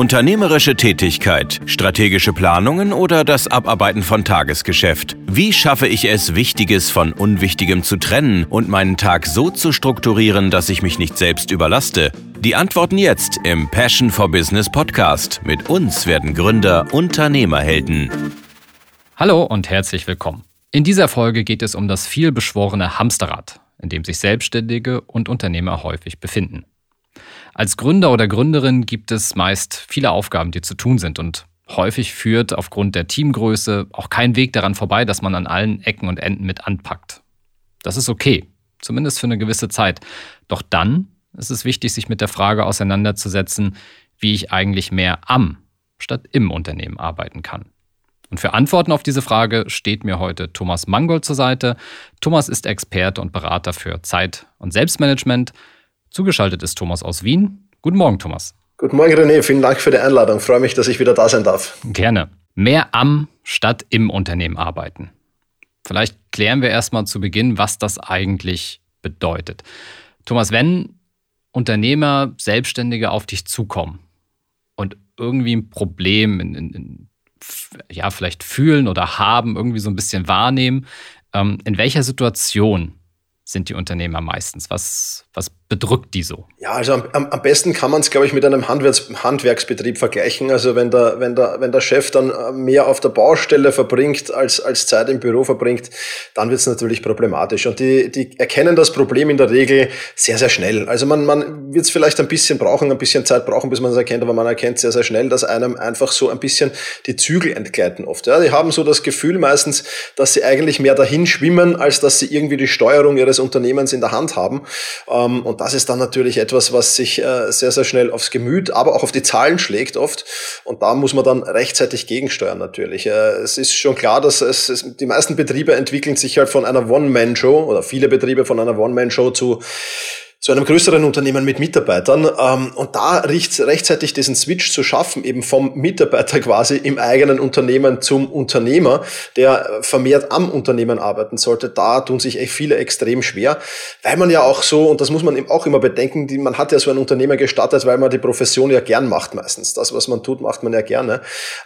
Unternehmerische Tätigkeit, strategische Planungen oder das Abarbeiten von Tagesgeschäft. Wie schaffe ich es, Wichtiges von Unwichtigem zu trennen und meinen Tag so zu strukturieren, dass ich mich nicht selbst überlaste? Die Antworten jetzt im Passion for Business Podcast. Mit uns werden Gründer Unternehmerhelden. Hallo und herzlich willkommen. In dieser Folge geht es um das vielbeschworene Hamsterrad, in dem sich Selbstständige und Unternehmer häufig befinden. Als Gründer oder Gründerin gibt es meist viele Aufgaben, die zu tun sind und häufig führt aufgrund der Teamgröße auch kein Weg daran vorbei, dass man an allen Ecken und Enden mit anpackt. Das ist okay, zumindest für eine gewisse Zeit. Doch dann ist es wichtig, sich mit der Frage auseinanderzusetzen, wie ich eigentlich mehr am statt im Unternehmen arbeiten kann. Und für Antworten auf diese Frage steht mir heute Thomas Mangold zur Seite. Thomas ist Experte und Berater für Zeit- und Selbstmanagement Zugeschaltet ist Thomas aus Wien. Guten Morgen, Thomas. Guten Morgen, René. Vielen Dank für die Einladung. Ich freue mich, dass ich wieder da sein darf. Gerne. Mehr am statt im Unternehmen arbeiten. Vielleicht klären wir erstmal zu Beginn, was das eigentlich bedeutet. Thomas, wenn Unternehmer, Selbstständige auf dich zukommen und irgendwie ein Problem in, in, in, ja, vielleicht fühlen oder haben, irgendwie so ein bisschen wahrnehmen, ähm, in welcher Situation sind die Unternehmer meistens? Was, was bedrückt die so? Ja, also am, am besten kann man es, glaube ich, mit einem Handwerks, Handwerksbetrieb vergleichen. Also wenn der, wenn, der, wenn der Chef dann äh, mehr auf der Baustelle verbringt, als, als Zeit im Büro verbringt, dann wird es natürlich problematisch. Und die, die erkennen das Problem in der Regel sehr, sehr schnell. Also man, man wird es vielleicht ein bisschen brauchen, ein bisschen Zeit brauchen, bis man es erkennt, aber man erkennt sehr, sehr schnell, dass einem einfach so ein bisschen die Zügel entgleiten oft. Ja, die haben so das Gefühl meistens, dass sie eigentlich mehr dahin schwimmen, als dass sie irgendwie die Steuerung ihres Unternehmens in der Hand haben. Ähm, und das ist dann natürlich etwas, was sich äh, sehr, sehr schnell aufs Gemüt, aber auch auf die Zahlen schlägt oft. Und da muss man dann rechtzeitig gegensteuern natürlich. Äh, es ist schon klar, dass es, die meisten Betriebe entwickeln sich halt von einer One-Man-Show oder viele Betriebe von einer One-Man-Show zu zu einem größeren Unternehmen mit Mitarbeitern ähm, und da rechtzeitig diesen Switch zu schaffen, eben vom Mitarbeiter quasi im eigenen Unternehmen zum Unternehmer, der vermehrt am Unternehmen arbeiten sollte, da tun sich echt viele extrem schwer, weil man ja auch so, und das muss man eben auch immer bedenken, die, man hat ja so ein Unternehmer gestartet, weil man die Profession ja gern macht meistens. Das, was man tut, macht man ja gerne.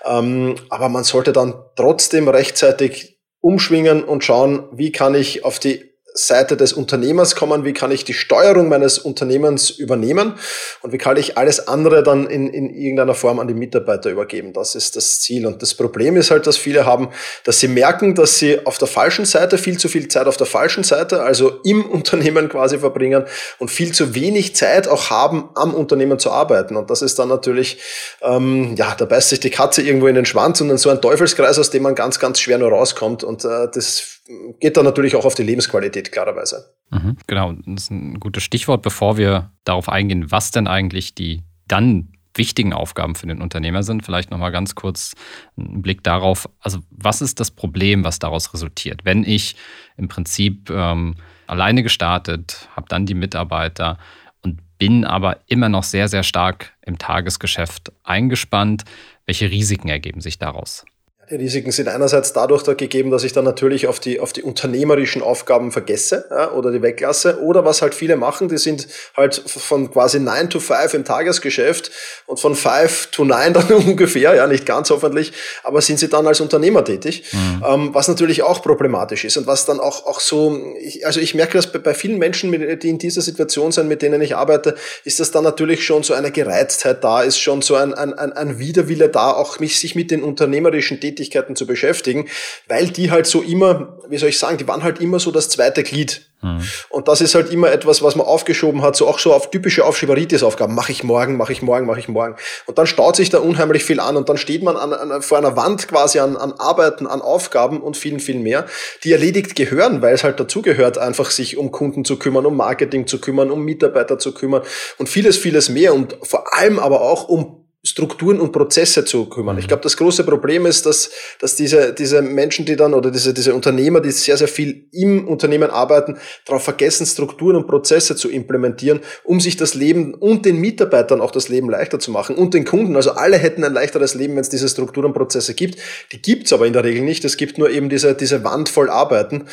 Ähm, aber man sollte dann trotzdem rechtzeitig umschwingen und schauen, wie kann ich auf die Seite des Unternehmers kommen, wie kann ich die Steuerung meines Unternehmens übernehmen und wie kann ich alles andere dann in, in irgendeiner Form an die Mitarbeiter übergeben. Das ist das Ziel. Und das Problem ist halt, dass viele haben, dass sie merken, dass sie auf der falschen Seite viel zu viel Zeit auf der falschen Seite, also im Unternehmen quasi verbringen und viel zu wenig Zeit auch haben, am Unternehmen zu arbeiten. Und das ist dann natürlich, ähm, ja, da beißt sich die Katze irgendwo in den Schwanz und dann so ein Teufelskreis, aus dem man ganz, ganz schwer nur rauskommt. Und äh, das geht dann natürlich auch auf die Lebensqualität, klarerweise. Mhm, genau, das ist ein gutes Stichwort, bevor wir darauf eingehen, was denn eigentlich die dann wichtigen Aufgaben für den Unternehmer sind. Vielleicht nochmal ganz kurz einen Blick darauf, also was ist das Problem, was daraus resultiert? Wenn ich im Prinzip ähm, alleine gestartet, habe dann die Mitarbeiter und bin aber immer noch sehr, sehr stark im Tagesgeschäft eingespannt, welche Risiken ergeben sich daraus? Die Risiken sind einerseits dadurch da gegeben, dass ich dann natürlich auf die, auf die unternehmerischen Aufgaben vergesse ja, oder die weglasse. Oder was halt viele machen, die sind halt von quasi 9 to 5 im Tagesgeschäft und von 5 to 9 dann ungefähr, ja, nicht ganz hoffentlich, aber sind sie dann als Unternehmer tätig, mhm. ähm, was natürlich auch problematisch ist und was dann auch, auch so, ich, also ich merke das bei, bei vielen Menschen, die in dieser Situation sind, mit denen ich arbeite, ist das dann natürlich schon so eine Gereiztheit da, ist schon so ein, ein, ein Widerwille da, auch mich, sich mit den unternehmerischen Tätigkeiten Tätigkeiten zu beschäftigen, weil die halt so immer, wie soll ich sagen, die waren halt immer so das zweite Glied. Mhm. Und das ist halt immer etwas, was man aufgeschoben hat, so auch so auf typische Aufschieberitis-Aufgaben. Mache ich morgen, mache ich morgen, mache ich morgen. Und dann staut sich da unheimlich viel an und dann steht man an, an, vor einer Wand quasi an, an Arbeiten, an Aufgaben und vielen, viel mehr, die erledigt gehören, weil es halt dazugehört, einfach sich um Kunden zu kümmern, um Marketing zu kümmern, um Mitarbeiter zu kümmern und vieles, vieles mehr und vor allem aber auch um Strukturen und Prozesse zu kümmern. Ich glaube, das große Problem ist, dass, dass diese, diese Menschen, die dann oder diese, diese Unternehmer, die sehr, sehr viel im Unternehmen arbeiten, darauf vergessen, Strukturen und Prozesse zu implementieren, um sich das Leben und den Mitarbeitern auch das Leben leichter zu machen und den Kunden. Also alle hätten ein leichteres Leben, wenn es diese Strukturen und Prozesse gibt. Die gibt's aber in der Regel nicht. Es gibt nur eben diese, diese Wand voll Arbeiten.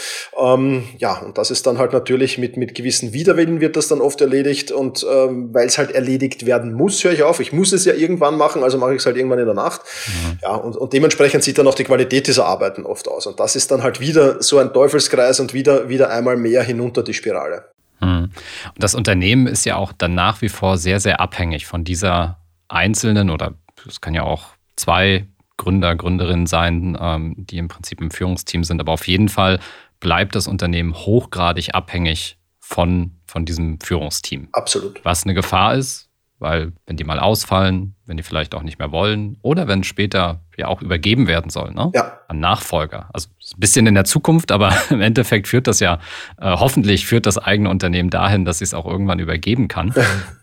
Ähm, ja, und das ist dann halt natürlich mit, mit gewissen Widerwillen wird das dann oft erledigt und ähm, weil es halt erledigt werden muss, höre ich auf. Ich muss es ja irgendwie irgendwann machen, also mache ich es halt irgendwann in der Nacht. Mhm. Ja, und, und dementsprechend sieht dann auch die Qualität dieser Arbeiten oft aus. Und das ist dann halt wieder so ein Teufelskreis und wieder, wieder einmal mehr hinunter die Spirale. Mhm. Und das Unternehmen ist ja auch dann nach wie vor sehr, sehr abhängig von dieser einzelnen oder es kann ja auch zwei Gründer, Gründerinnen sein, ähm, die im Prinzip im Führungsteam sind. Aber auf jeden Fall bleibt das Unternehmen hochgradig abhängig von, von diesem Führungsteam. Absolut. Was eine Gefahr ist, weil wenn die mal ausfallen, wenn die vielleicht auch nicht mehr wollen oder wenn später ja auch übergeben werden soll ne? ja. an Nachfolger. Also ein bisschen in der Zukunft, aber im Endeffekt führt das ja, äh, hoffentlich führt das eigene Unternehmen dahin, dass es auch irgendwann übergeben kann.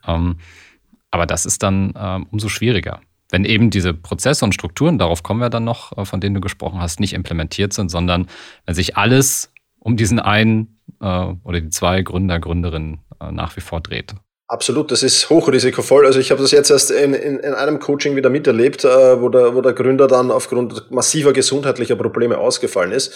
ähm, aber das ist dann ähm, umso schwieriger wenn eben diese Prozesse und Strukturen, darauf kommen wir dann noch, äh, von denen du gesprochen hast, nicht implementiert sind, sondern wenn sich alles um diesen einen äh, oder die zwei Gründer, Gründerinnen äh, nach wie vor dreht. Absolut, das ist hochrisikovoll. Also ich habe das jetzt erst in, in, in einem Coaching wieder miterlebt, äh, wo, der, wo der Gründer dann aufgrund massiver gesundheitlicher Probleme ausgefallen ist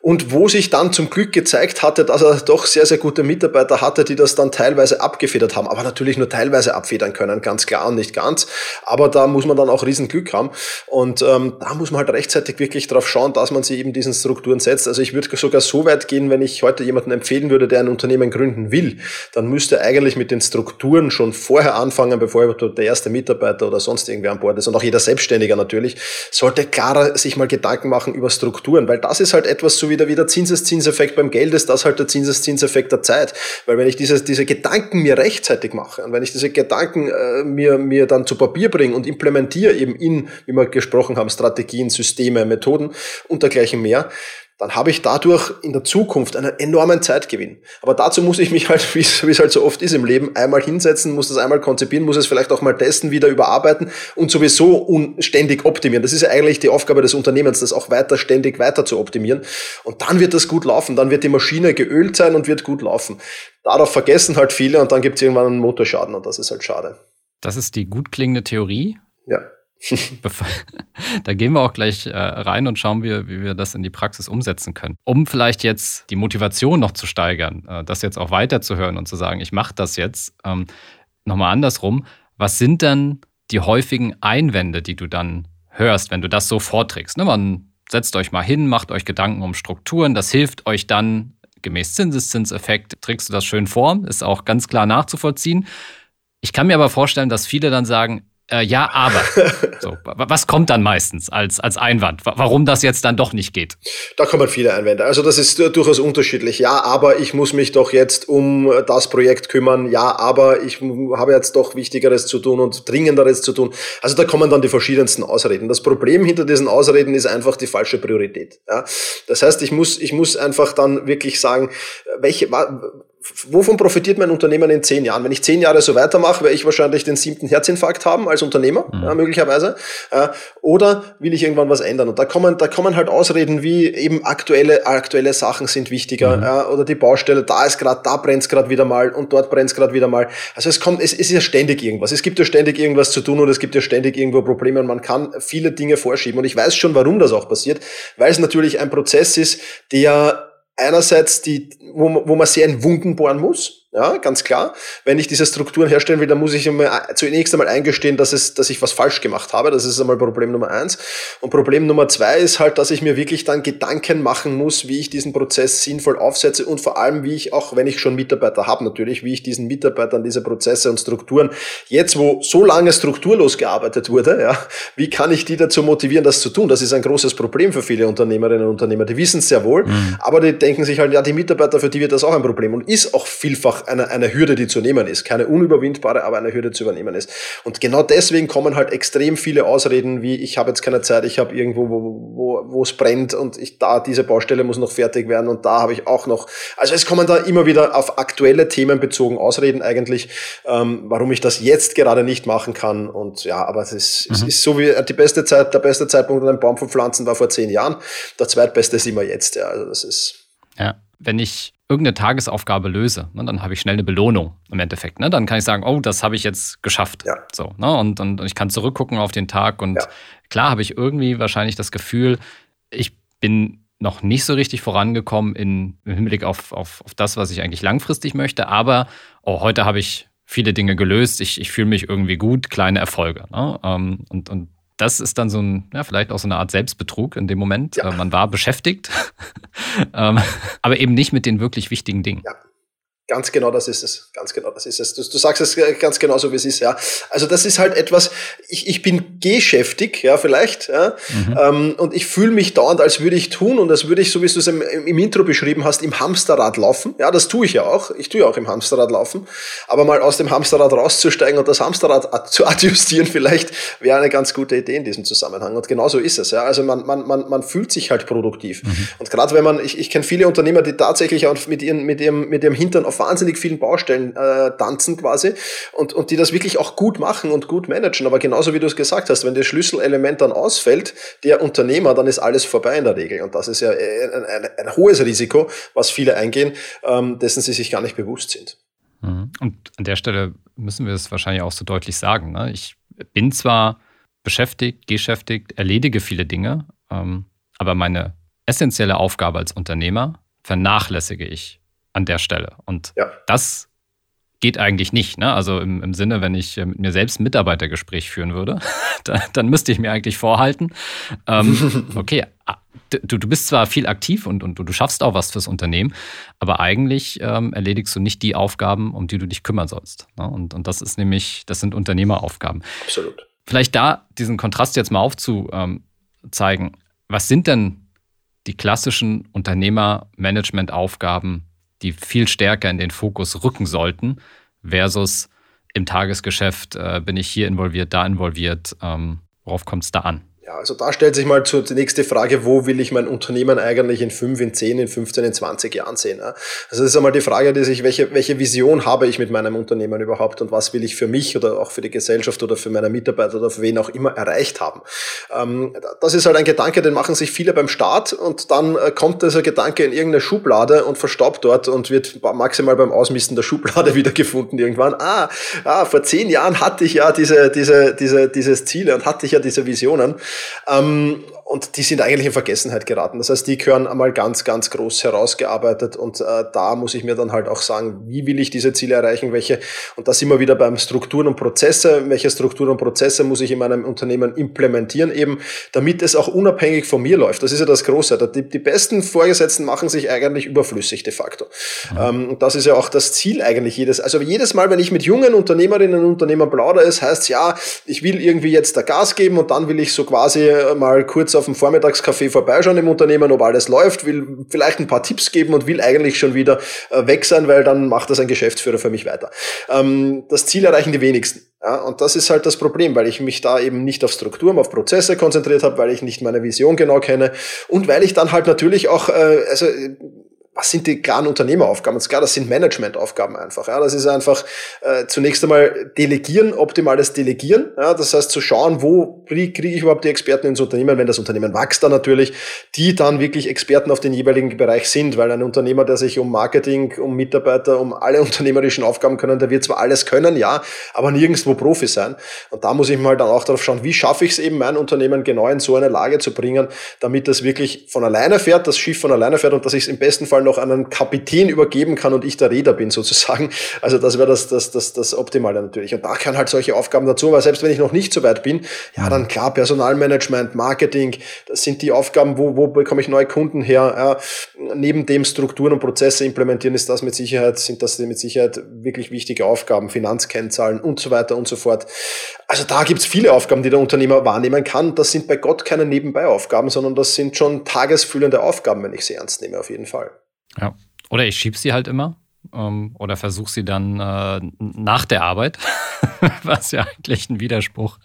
und wo sich dann zum Glück gezeigt hatte, dass er doch sehr, sehr gute Mitarbeiter hatte, die das dann teilweise abgefedert haben, aber natürlich nur teilweise abfedern können, ganz klar und nicht ganz. Aber da muss man dann auch riesen Glück haben und ähm, da muss man halt rechtzeitig wirklich darauf schauen, dass man sie eben diesen Strukturen setzt. Also ich würde sogar so weit gehen, wenn ich heute jemanden empfehlen würde, der ein Unternehmen gründen will, dann müsste eigentlich mit den Strukturen schon vorher anfangen, bevor der erste Mitarbeiter oder sonst irgendwer an Bord ist und auch jeder Selbstständiger natürlich, sollte klarer sich mal Gedanken machen über Strukturen, weil das ist halt etwas so wie wieder, wie der Zinseszinseffekt beim Geld ist, das halt der Zinseszinseffekt der Zeit. Weil wenn ich diese, diese Gedanken mir rechtzeitig mache und wenn ich diese Gedanken äh, mir, mir dann zu Papier bringe und implementiere eben in, wie wir gesprochen haben, Strategien, Systeme, Methoden und dergleichen mehr, dann habe ich dadurch in der Zukunft einen enormen Zeitgewinn. Aber dazu muss ich mich halt, wie es halt so oft ist im Leben, einmal hinsetzen, muss das einmal konzipieren, muss es vielleicht auch mal testen, wieder überarbeiten und sowieso ständig optimieren. Das ist ja eigentlich die Aufgabe des Unternehmens, das auch weiter ständig weiter zu optimieren. Und dann wird das gut laufen. Dann wird die Maschine geölt sein und wird gut laufen. Darauf vergessen halt viele und dann gibt es irgendwann einen Motorschaden und das ist halt schade. Das ist die gut klingende Theorie. Ja. da gehen wir auch gleich äh, rein und schauen, wir, wie wir das in die Praxis umsetzen können. Um vielleicht jetzt die Motivation noch zu steigern, äh, das jetzt auch weiterzuhören und zu sagen, ich mache das jetzt, ähm, nochmal andersrum. Was sind denn die häufigen Einwände, die du dann hörst, wenn du das so vorträgst? Ne, man setzt euch mal hin, macht euch Gedanken um Strukturen, das hilft euch dann gemäß Zinseszinseffekt, trägst du das schön vor, ist auch ganz klar nachzuvollziehen. Ich kann mir aber vorstellen, dass viele dann sagen, äh, ja, aber. So, was kommt dann meistens als, als Einwand? Warum das jetzt dann doch nicht geht? Da kommen viele Einwände. Also das ist durchaus unterschiedlich. Ja, aber ich muss mich doch jetzt um das Projekt kümmern. Ja, aber ich habe jetzt doch Wichtigeres zu tun und Dringenderes zu tun. Also da kommen dann die verschiedensten Ausreden. Das Problem hinter diesen Ausreden ist einfach die falsche Priorität. Ja? Das heißt, ich muss, ich muss einfach dann wirklich sagen, welche, wovon profitiert mein Unternehmen in zehn Jahren? Wenn ich zehn Jahre so weitermache, werde ich wahrscheinlich den siebten Herzinfarkt haben als Unternehmer, mhm. ja, möglicherweise. Äh, oder will ich irgendwann was ändern? Und da kommen, da kommen halt Ausreden wie eben aktuelle, aktuelle Sachen sind wichtiger, mhm. ja, oder die Baustelle, da ist gerade, da brennt es gerade wieder mal und dort brennt es gerade wieder mal. Also es kommt, es, es ist ja ständig irgendwas. Es gibt ja ständig irgendwas zu tun und es gibt ja ständig irgendwo Probleme und man kann viele Dinge vorschieben. Und ich weiß schon, warum das auch passiert, weil es natürlich ein Prozess ist, der einerseits die, wo, wo man sehr in Wunden bohren muss, ja, ganz klar. Wenn ich diese Strukturen herstellen will, dann muss ich zunächst einmal eingestehen, dass, es, dass ich was falsch gemacht habe. Das ist einmal Problem Nummer eins. Und Problem Nummer zwei ist halt, dass ich mir wirklich dann Gedanken machen muss, wie ich diesen Prozess sinnvoll aufsetze und vor allem, wie ich auch, wenn ich schon Mitarbeiter habe, natürlich, wie ich diesen Mitarbeitern diese Prozesse und Strukturen, jetzt wo so lange strukturlos gearbeitet wurde, ja, wie kann ich die dazu motivieren, das zu tun? Das ist ein großes Problem für viele Unternehmerinnen und Unternehmer. Die wissen es sehr wohl, mhm. aber die denken sich halt, ja, die Mitarbeiter, für die wird das auch ein Problem und ist auch vielfach eine, eine Hürde, die zu nehmen ist. Keine unüberwindbare, aber eine Hürde zu übernehmen ist. Und genau deswegen kommen halt extrem viele Ausreden wie, ich habe jetzt keine Zeit, ich habe irgendwo, wo, wo, wo es brennt und ich da, diese Baustelle muss noch fertig werden und da habe ich auch noch. Also es kommen da immer wieder auf aktuelle Themen bezogen Ausreden eigentlich, ähm, warum ich das jetzt gerade nicht machen kann. Und ja, aber es ist, mhm. es ist so wie die beste Zeit, der beste Zeitpunkt, einen Baum zu pflanzen, war vor zehn Jahren. Der zweitbeste ist immer jetzt. Ja, also das ist. Ja, wenn ich irgendeine Tagesaufgabe löse, ne, dann habe ich schnell eine Belohnung im Endeffekt. Ne? Dann kann ich sagen, oh, das habe ich jetzt geschafft. Ja. So, ne? und, und ich kann zurückgucken auf den Tag und ja. klar habe ich irgendwie wahrscheinlich das Gefühl, ich bin noch nicht so richtig vorangekommen in, im Hinblick auf, auf, auf das, was ich eigentlich langfristig möchte, aber oh, heute habe ich viele Dinge gelöst, ich, ich fühle mich irgendwie gut, kleine Erfolge. Ne? Ähm, und, und das ist dann so ein, ja, vielleicht auch so eine Art Selbstbetrug in dem Moment. Ja. Äh, man war beschäftigt, ähm, aber eben nicht mit den wirklich wichtigen Dingen. Ja. Ganz genau das ist es. Ganz genau das ist es. Du, du sagst es ganz genau so, wie es ist, ja. Also das ist halt etwas, ich, ich bin geschäftig, ja, vielleicht, ja. Mhm. Ähm, und ich fühle mich dauernd, als würde ich tun und als würde ich, so wie du es im, im, Intro beschrieben hast, im Hamsterrad laufen. Ja, das tue ich ja auch. Ich tue ja auch im Hamsterrad laufen. Aber mal aus dem Hamsterrad rauszusteigen und das Hamsterrad zu adjustieren, vielleicht wäre eine ganz gute Idee in diesem Zusammenhang. Und genau so ist es, ja. Also man, man, man, man fühlt sich halt produktiv. Mhm. Und gerade wenn man, ich, ich kenne viele Unternehmer, die tatsächlich auch mit ihren, mit ihrem, mit ihrem Hintern auf auf wahnsinnig vielen Baustellen äh, tanzen quasi und, und die das wirklich auch gut machen und gut managen. Aber genauso wie du es gesagt hast, wenn das Schlüsselelement dann ausfällt, der Unternehmer, dann ist alles vorbei in der Regel. Und das ist ja ein, ein, ein hohes Risiko, was viele eingehen, ähm, dessen sie sich gar nicht bewusst sind. Mhm. Und an der Stelle müssen wir es wahrscheinlich auch so deutlich sagen. Ne? Ich bin zwar beschäftigt, geschäftigt, erledige viele Dinge, ähm, aber meine essentielle Aufgabe als Unternehmer vernachlässige ich an der Stelle. Und ja. das geht eigentlich nicht. Ne? Also im, im, Sinne, wenn ich äh, mit mir selbst ein Mitarbeitergespräch führen würde, dann, dann müsste ich mir eigentlich vorhalten, ähm, okay, du, du bist zwar viel aktiv und, und du, du schaffst auch was fürs Unternehmen, aber eigentlich ähm, erledigst du nicht die Aufgaben, um die du dich kümmern sollst. Ne? Und, und das ist nämlich, das sind Unternehmeraufgaben. Absolut. Vielleicht da diesen Kontrast jetzt mal aufzuzeigen. Was sind denn die klassischen Unternehmermanagement-Aufgaben, die viel stärker in den Fokus rücken sollten, versus im Tagesgeschäft äh, bin ich hier involviert, da involviert. Ähm, worauf kommt es da an? Ja, also da stellt sich mal die nächste Frage, wo will ich mein Unternehmen eigentlich in 5, in 10, in 15, in 20 Jahren sehen? Also das ist einmal die Frage, die sich, welche, welche Vision habe ich mit meinem Unternehmen überhaupt und was will ich für mich oder auch für die Gesellschaft oder für meine Mitarbeiter oder für wen auch immer erreicht haben? Ähm, das ist halt ein Gedanke, den machen sich viele beim Start und dann äh, kommt dieser Gedanke in irgendeine Schublade und verstaubt dort und wird maximal beim Ausmisten der Schublade wiedergefunden irgendwann. Ah, ah, vor zehn Jahren hatte ich ja diese, diese, diese, dieses Ziele und hatte ich ja diese Visionen. Ähm, und die sind eigentlich in Vergessenheit geraten. Das heißt, die gehören einmal ganz, ganz groß herausgearbeitet und äh, da muss ich mir dann halt auch sagen, wie will ich diese Ziele erreichen, welche, und da sind wir wieder beim Strukturen und Prozesse, welche Strukturen und Prozesse muss ich in meinem Unternehmen implementieren eben, damit es auch unabhängig von mir läuft. Das ist ja das Große. Die, die besten Vorgesetzten machen sich eigentlich überflüssig de facto. Mhm. Ähm, das ist ja auch das Ziel eigentlich jedes, also jedes Mal, wenn ich mit jungen Unternehmerinnen und Unternehmern plaudere, es heißt ja, ich will irgendwie jetzt da Gas geben und dann will ich so quasi mal kurz auf dem Vormittagscafé vorbeischauen im Unternehmen, ob alles läuft, will vielleicht ein paar Tipps geben und will eigentlich schon wieder äh, weg sein, weil dann macht das ein Geschäftsführer für mich weiter. Ähm, das Ziel erreichen die wenigsten. Ja, und das ist halt das Problem, weil ich mich da eben nicht auf Strukturen, auf Prozesse konzentriert habe, weil ich nicht meine Vision genau kenne und weil ich dann halt natürlich auch, äh, also was sind die klaren Unternehmeraufgaben? Und klar, das sind Managementaufgaben einfach. Ja, das ist einfach äh, zunächst einmal delegieren, optimales Delegieren. Ja, das heißt zu schauen, wo kriege krieg ich überhaupt die Experten ins Unternehmen, wenn das Unternehmen wächst dann natürlich, die dann wirklich Experten auf den jeweiligen Bereich sind, weil ein Unternehmer, der sich um Marketing, um Mitarbeiter, um alle unternehmerischen Aufgaben können, der wird zwar alles können, ja, aber nirgendwo Profi sein. Und da muss ich mal dann auch darauf schauen, wie schaffe ich es eben, mein Unternehmen genau in so eine Lage zu bringen, damit das wirklich von alleine fährt, das Schiff von alleine fährt und dass ich es im besten Fall noch an einen Kapitän übergeben kann und ich der Räder bin sozusagen. Also das wäre das, das, das, das Optimale natürlich. Und da gehören halt solche Aufgaben dazu, weil selbst wenn ich noch nicht so weit bin, ja, dann klar, Personalmanagement, Marketing, das sind die Aufgaben, wo, wo bekomme ich neue Kunden her. Ja, neben dem Strukturen und Prozesse implementieren ist das mit Sicherheit, sind das mit Sicherheit wirklich wichtige Aufgaben, Finanzkennzahlen und so weiter und so fort. Also da gibt's viele Aufgaben, die der Unternehmer wahrnehmen kann. Das sind bei Gott keine Nebenbei-Aufgaben, sondern das sind schon tagesfüllende Aufgaben, wenn ich sie ernst nehme, auf jeden Fall. Ja. Oder ich schiebe sie halt immer ähm, oder versuche sie dann äh, nach der Arbeit, was ja eigentlich ein Widerspruch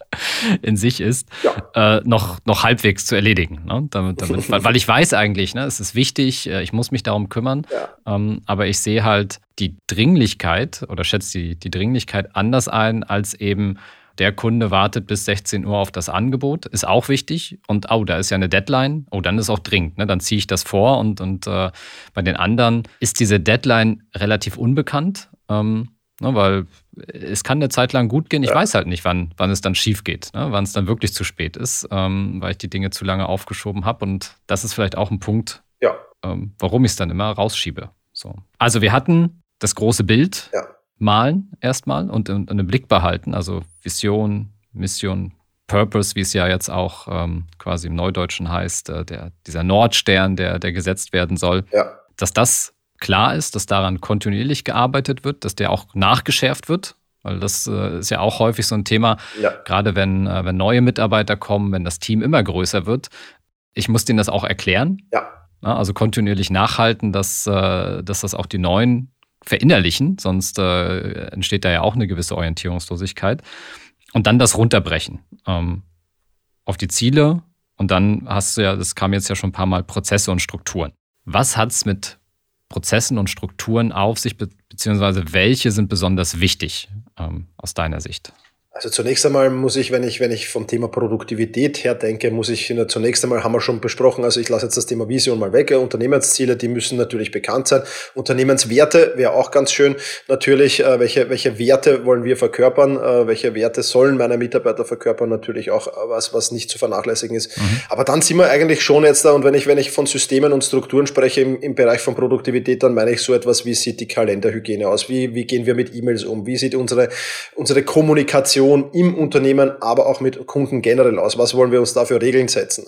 in sich ist, ja. äh, noch, noch halbwegs zu erledigen. Ne? Damit, damit, weil, weil, ich weiß eigentlich, ne, es ist wichtig, äh, ich muss mich darum kümmern, ja. ähm, aber ich sehe halt die Dringlichkeit oder schätze die, die Dringlichkeit anders ein als eben der Kunde wartet bis 16 Uhr auf das Angebot, ist auch wichtig. Und oh, da ist ja eine Deadline. Oh, dann ist auch dringend. Ne? Dann ziehe ich das vor. Und, und äh, bei den anderen ist diese Deadline relativ unbekannt. Ähm, ne, weil es kann eine Zeit lang gut gehen. Ich ja. weiß halt nicht, wann, wann es dann schief geht, ne? wann es dann wirklich zu spät ist, ähm, weil ich die Dinge zu lange aufgeschoben habe. Und das ist vielleicht auch ein Punkt, ja. ähm, warum ich es dann immer rausschiebe. So. Also wir hatten das große Bild. Ja malen erstmal und in, in Blick behalten, also Vision, Mission, Purpose, wie es ja jetzt auch ähm, quasi im Neudeutschen heißt, äh, der, dieser Nordstern, der, der gesetzt werden soll, ja. dass das klar ist, dass daran kontinuierlich gearbeitet wird, dass der auch nachgeschärft wird. Weil das äh, ist ja auch häufig so ein Thema, ja. gerade wenn, äh, wenn neue Mitarbeiter kommen, wenn das Team immer größer wird. Ich muss denen das auch erklären. Ja. ja also kontinuierlich nachhalten, dass, äh, dass das auch die Neuen verinnerlichen, sonst äh, entsteht da ja auch eine gewisse Orientierungslosigkeit. Und dann das runterbrechen ähm, auf die Ziele. Und dann hast du ja, das kam jetzt ja schon ein paar Mal, Prozesse und Strukturen. Was hat es mit Prozessen und Strukturen auf sich, beziehungsweise welche sind besonders wichtig ähm, aus deiner Sicht? Also zunächst einmal muss ich, wenn ich, wenn ich vom Thema Produktivität her denke, muss ich zunächst einmal, haben wir schon besprochen, also ich lasse jetzt das Thema Vision mal weg. Unternehmensziele, die müssen natürlich bekannt sein. Unternehmenswerte wäre auch ganz schön. Natürlich, äh, welche, welche Werte wollen wir verkörpern? Äh, welche Werte sollen meine Mitarbeiter verkörpern? Natürlich auch was, was nicht zu vernachlässigen ist. Mhm. Aber dann sind wir eigentlich schon jetzt da. Und wenn ich, wenn ich von Systemen und Strukturen spreche im, im Bereich von Produktivität, dann meine ich so etwas, wie sieht die Kalenderhygiene aus? Wie, wie gehen wir mit E-Mails um? Wie sieht unsere, unsere Kommunikation Kommunikation im Unternehmen, aber auch mit Kunden generell aus? Was wollen wir uns da für Regeln setzen?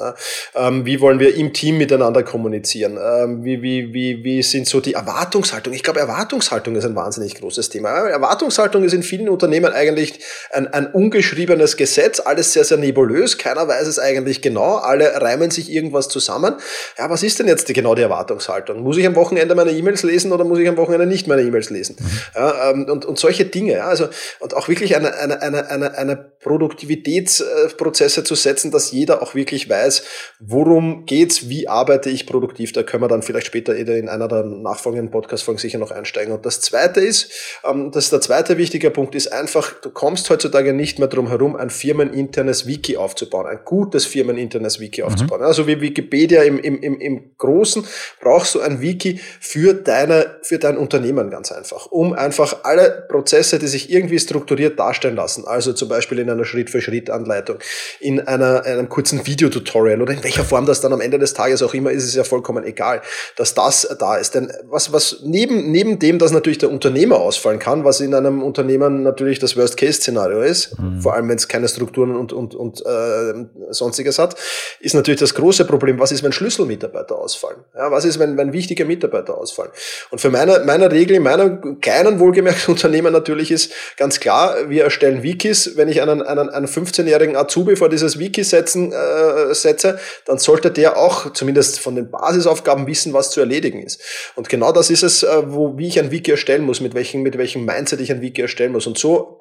Ähm, wie wollen wir im Team miteinander kommunizieren? Ähm, wie, wie, wie, wie sind so die Erwartungshaltung? Ich glaube, Erwartungshaltung ist ein wahnsinnig großes Thema. Erwartungshaltung ist in vielen Unternehmen eigentlich ein, ein ungeschriebenes Gesetz, alles sehr, sehr nebulös. Keiner weiß es eigentlich genau. Alle reimen sich irgendwas zusammen. Ja, was ist denn jetzt die, genau die Erwartungshaltung? Muss ich am Wochenende meine E-Mails lesen oder muss ich am Wochenende nicht meine E-Mails lesen? Mhm. Ja, ähm, und, und solche Dinge. Ja, also, und auch wirklich eine, eine, eine, eine, eine Produktivitätsprozesse zu setzen, dass jeder auch wirklich weiß, worum geht's, wie arbeite ich produktiv. Da können wir dann vielleicht später in einer der nachfolgenden Podcast-Folgen sicher noch einsteigen. Und das zweite ist, ähm, das ist der zweite wichtige Punkt, ist einfach, du kommst heutzutage nicht mehr drum herum, ein firmeninternes Wiki aufzubauen, ein gutes firmeninternes Wiki mhm. aufzubauen. Also wie Wikipedia im, im, im, im Großen brauchst du ein Wiki für deine, für dein Unternehmen ganz einfach, um einfach alle Prozesse, die sich irgendwie strukturiert darstellen lassen, also zum Beispiel in einer Schritt-für-Schritt-Anleitung, in einer, einem kurzen Videotutorial oder in welcher Form das dann am Ende des Tages auch immer ist, ist ja vollkommen egal, dass das da ist. Denn was, was neben, neben dem, dass natürlich der Unternehmer ausfallen kann, was in einem Unternehmen natürlich das Worst-Case-Szenario ist, mhm. vor allem wenn es keine Strukturen und, und, und äh, sonstiges hat, ist natürlich das große Problem, was ist, wenn Schlüsselmitarbeiter ausfallen? Ja, was ist, wenn, wenn wichtige Mitarbeiter ausfallen? Und für meine, meine Regel in meinem kleinen wohlgemerkten Unternehmen natürlich ist ganz klar, wir erstellen Wiki Wikis, wenn ich einen, einen, einen 15-jährigen Azubi vor dieses Wiki setzen, äh, setze, dann sollte der auch zumindest von den Basisaufgaben wissen, was zu erledigen ist. Und genau das ist es, äh, wo, wie ich ein Wiki erstellen muss, mit welchem, mit welchem Mindset ich ein Wiki erstellen muss. Und so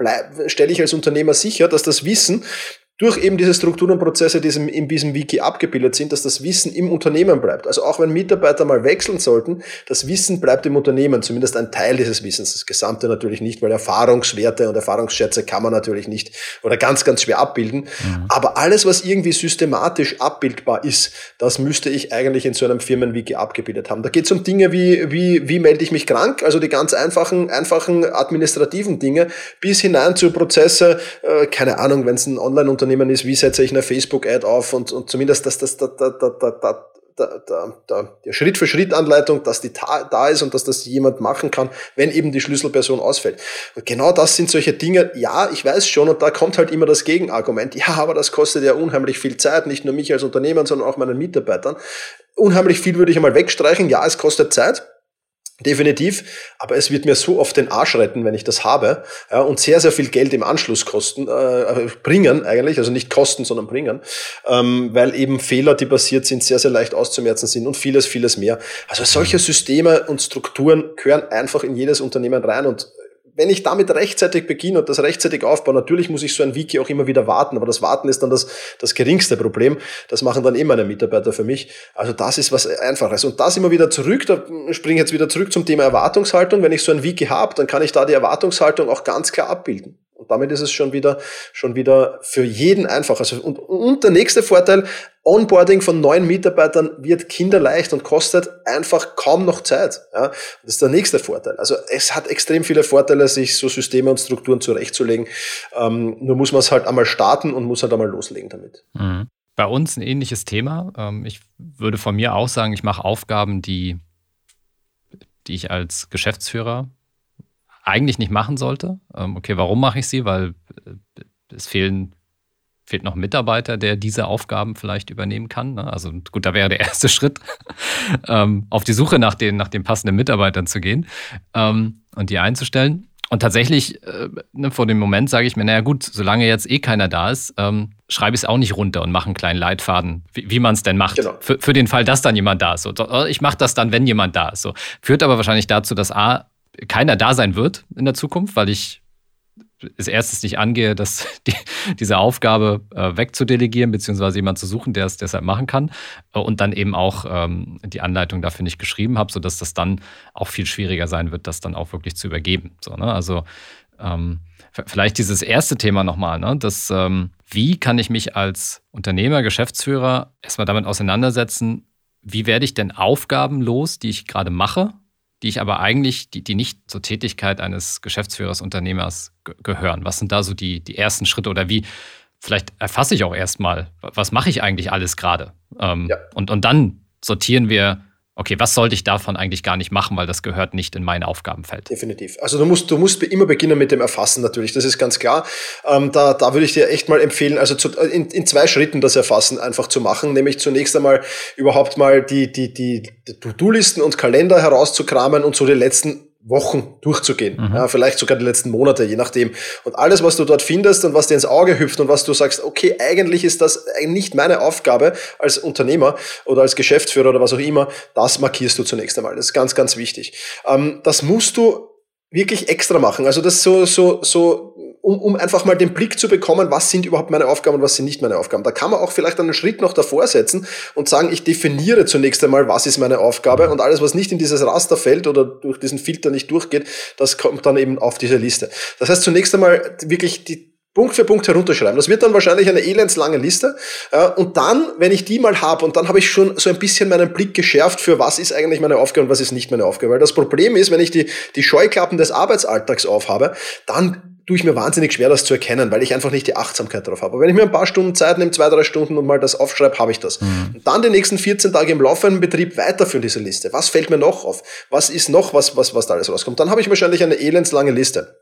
stelle ich als Unternehmer sicher, dass das Wissen durch eben diese Strukturen und Prozesse, die in diesem Wiki abgebildet sind, dass das Wissen im Unternehmen bleibt. Also auch wenn Mitarbeiter mal wechseln sollten, das Wissen bleibt im Unternehmen, zumindest ein Teil dieses Wissens. Das Gesamte natürlich nicht, weil Erfahrungswerte und Erfahrungsschätze kann man natürlich nicht oder ganz, ganz schwer abbilden. Mhm. Aber alles, was irgendwie systematisch abbildbar ist, das müsste ich eigentlich in so einem Firmenwiki abgebildet haben. Da geht es um Dinge wie, wie, wie melde ich mich krank, also die ganz einfachen, einfachen administrativen Dinge, bis hinein zu Prozesse, äh, keine Ahnung, wenn es ein Online-Unternehmen Unternehmen ist, wie setze ich eine Facebook-Ad auf und, und zumindest, dass das da, da, da, da, da da, da, da, der Schritt-für-Schritt-Anleitung, dass die da ist und dass das jemand machen kann, wenn eben die Schlüsselperson ausfällt. Und genau das sind solche Dinge, ja, ich weiß schon, und da kommt halt immer das Gegenargument, ja, aber das kostet ja unheimlich viel Zeit, nicht nur mich als Unternehmer, sondern auch meinen Mitarbeitern. Unheimlich viel würde ich einmal wegstreichen, ja, es kostet Zeit, Definitiv, aber es wird mir so oft den Arsch retten, wenn ich das habe ja, und sehr, sehr viel Geld im Anschluss kosten, äh, bringen eigentlich, also nicht kosten, sondern bringen, ähm, weil eben Fehler, die passiert sind, sehr, sehr leicht auszumerzen sind und vieles, vieles mehr. Also solche Systeme und Strukturen gehören einfach in jedes Unternehmen rein und wenn ich damit rechtzeitig beginne und das rechtzeitig aufbaue, natürlich muss ich so ein Wiki auch immer wieder warten, aber das Warten ist dann das, das geringste Problem. Das machen dann eh meine Mitarbeiter für mich. Also das ist was Einfaches. Und das immer wieder zurück, da springe ich jetzt wieder zurück zum Thema Erwartungshaltung. Wenn ich so ein Wiki habe, dann kann ich da die Erwartungshaltung auch ganz klar abbilden. Und damit ist es schon wieder, schon wieder für jeden einfach. Also, und, und der nächste Vorteil, Onboarding von neuen Mitarbeitern wird kinderleicht und kostet einfach kaum noch Zeit. Ja, das ist der nächste Vorteil. Also es hat extrem viele Vorteile, sich so Systeme und Strukturen zurechtzulegen. Ähm, nur muss man es halt einmal starten und muss halt einmal loslegen damit. Mhm. Bei uns ein ähnliches Thema. Ähm, ich würde von mir auch sagen, ich mache Aufgaben, die, die ich als Geschäftsführer eigentlich nicht machen sollte. Ähm, okay, warum mache ich sie? Weil äh, es fehlen fehlt noch ein Mitarbeiter, der diese Aufgaben vielleicht übernehmen kann. Ne? Also gut, da wäre der erste Schritt, ähm, auf die Suche nach den, nach den passenden Mitarbeitern zu gehen ähm, und die einzustellen. Und tatsächlich, äh, ne, vor dem Moment sage ich mir, naja gut, solange jetzt eh keiner da ist, ähm, schreibe ich es auch nicht runter und mache einen kleinen Leitfaden, wie, wie man es denn macht. Genau. Für, für den Fall, dass dann jemand da ist. So, ich mache das dann, wenn jemand da ist. So. Führt aber wahrscheinlich dazu, dass A, keiner da sein wird in der Zukunft, weil ich als erstes nicht angehe, dass die, diese Aufgabe äh, wegzudelegieren, beziehungsweise jemand zu suchen, der es deshalb machen kann. Äh, und dann eben auch ähm, die Anleitung dafür nicht geschrieben habe, sodass das dann auch viel schwieriger sein wird, das dann auch wirklich zu übergeben. So, ne? Also ähm, vielleicht dieses erste Thema nochmal, ne? das, ähm, wie kann ich mich als Unternehmer, Geschäftsführer erstmal damit auseinandersetzen, wie werde ich denn Aufgaben los, die ich gerade mache, die ich aber eigentlich, die, die nicht zur Tätigkeit eines Geschäftsführers, Unternehmers gehören? Was sind da so die, die ersten Schritte oder wie, vielleicht erfasse ich auch erstmal, was mache ich eigentlich alles gerade? Ähm, ja. und, und dann sortieren wir okay, was sollte ich davon eigentlich gar nicht machen, weil das gehört nicht in mein Aufgabenfeld. Definitiv. Also du musst, du musst immer beginnen mit dem Erfassen natürlich, das ist ganz klar. Ähm, da, da würde ich dir echt mal empfehlen, also zu, in, in zwei Schritten das Erfassen einfach zu machen, nämlich zunächst einmal überhaupt mal die, die, die, die To-Do-Listen und Kalender herauszukramen und so die letzten Wochen durchzugehen. Mhm. Ja, vielleicht sogar die letzten Monate, je nachdem. Und alles, was du dort findest und was dir ins Auge hüpft und was du sagst, okay, eigentlich ist das nicht meine Aufgabe als Unternehmer oder als Geschäftsführer oder was auch immer, das markierst du zunächst einmal. Das ist ganz, ganz wichtig. Ähm, das musst du wirklich extra machen. Also das so, so, so, um, um einfach mal den Blick zu bekommen, was sind überhaupt meine Aufgaben und was sind nicht meine Aufgaben. Da kann man auch vielleicht einen Schritt noch davor setzen und sagen, ich definiere zunächst einmal, was ist meine Aufgabe und alles, was nicht in dieses Raster fällt oder durch diesen Filter nicht durchgeht, das kommt dann eben auf diese Liste. Das heißt, zunächst einmal wirklich die, Punkt für Punkt herunterschreiben. Das wird dann wahrscheinlich eine elendslange Liste. Und dann, wenn ich die mal habe, und dann habe ich schon so ein bisschen meinen Blick geschärft für was ist eigentlich meine Aufgabe und was ist nicht meine Aufgabe. Weil das Problem ist, wenn ich die, die Scheuklappen des Arbeitsalltags aufhabe, dann tue ich mir wahnsinnig schwer, das zu erkennen, weil ich einfach nicht die Achtsamkeit darauf habe. Aber wenn ich mir ein paar Stunden Zeit nehme, zwei, drei Stunden und mal das aufschreibe, habe ich das. Mhm. Und dann die nächsten 14 Tage im laufenden Betrieb weiterführen diese Liste. Was fällt mir noch auf? Was ist noch was, was, was da alles rauskommt? Dann habe ich wahrscheinlich eine elendslange Liste.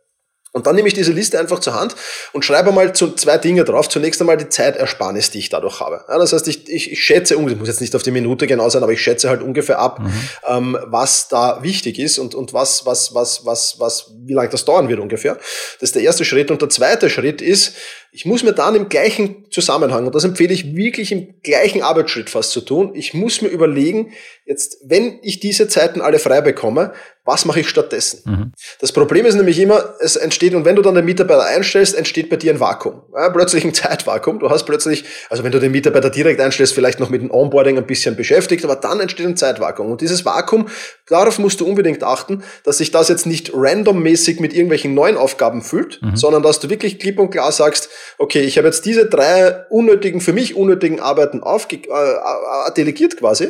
Und dann nehme ich diese Liste einfach zur Hand und schreibe mal zu zwei Dinge drauf. Zunächst einmal die Zeitersparnis, die ich dadurch habe. Ja, das heißt, ich, ich, ich schätze, ich muss jetzt nicht auf die Minute genau sein, aber ich schätze halt ungefähr ab, mhm. ähm, was da wichtig ist und, und was, was, was, was, was, wie lange das dauern wird ungefähr. Das ist der erste Schritt. Und der zweite Schritt ist, ich muss mir dann im gleichen Zusammenhang, und das empfehle ich wirklich im gleichen Arbeitsschritt fast zu tun, ich muss mir überlegen, jetzt, wenn ich diese Zeiten alle frei bekomme, was mache ich stattdessen? Mhm. Das Problem ist nämlich immer, es entsteht, und wenn du dann den Mitarbeiter einstellst, entsteht bei dir ein Vakuum. Ja, plötzlich ein Zeitvakuum. Du hast plötzlich, also wenn du den Mitarbeiter direkt einstellst, vielleicht noch mit dem Onboarding ein bisschen beschäftigt, aber dann entsteht ein Zeitvakuum. Und dieses Vakuum, darauf musst du unbedingt achten, dass sich das jetzt nicht randommäßig mit irgendwelchen neuen Aufgaben füllt, mhm. sondern dass du wirklich klipp und klar sagst, okay, ich habe jetzt diese drei unnötigen, für mich unnötigen Arbeiten aufge äh, delegiert quasi.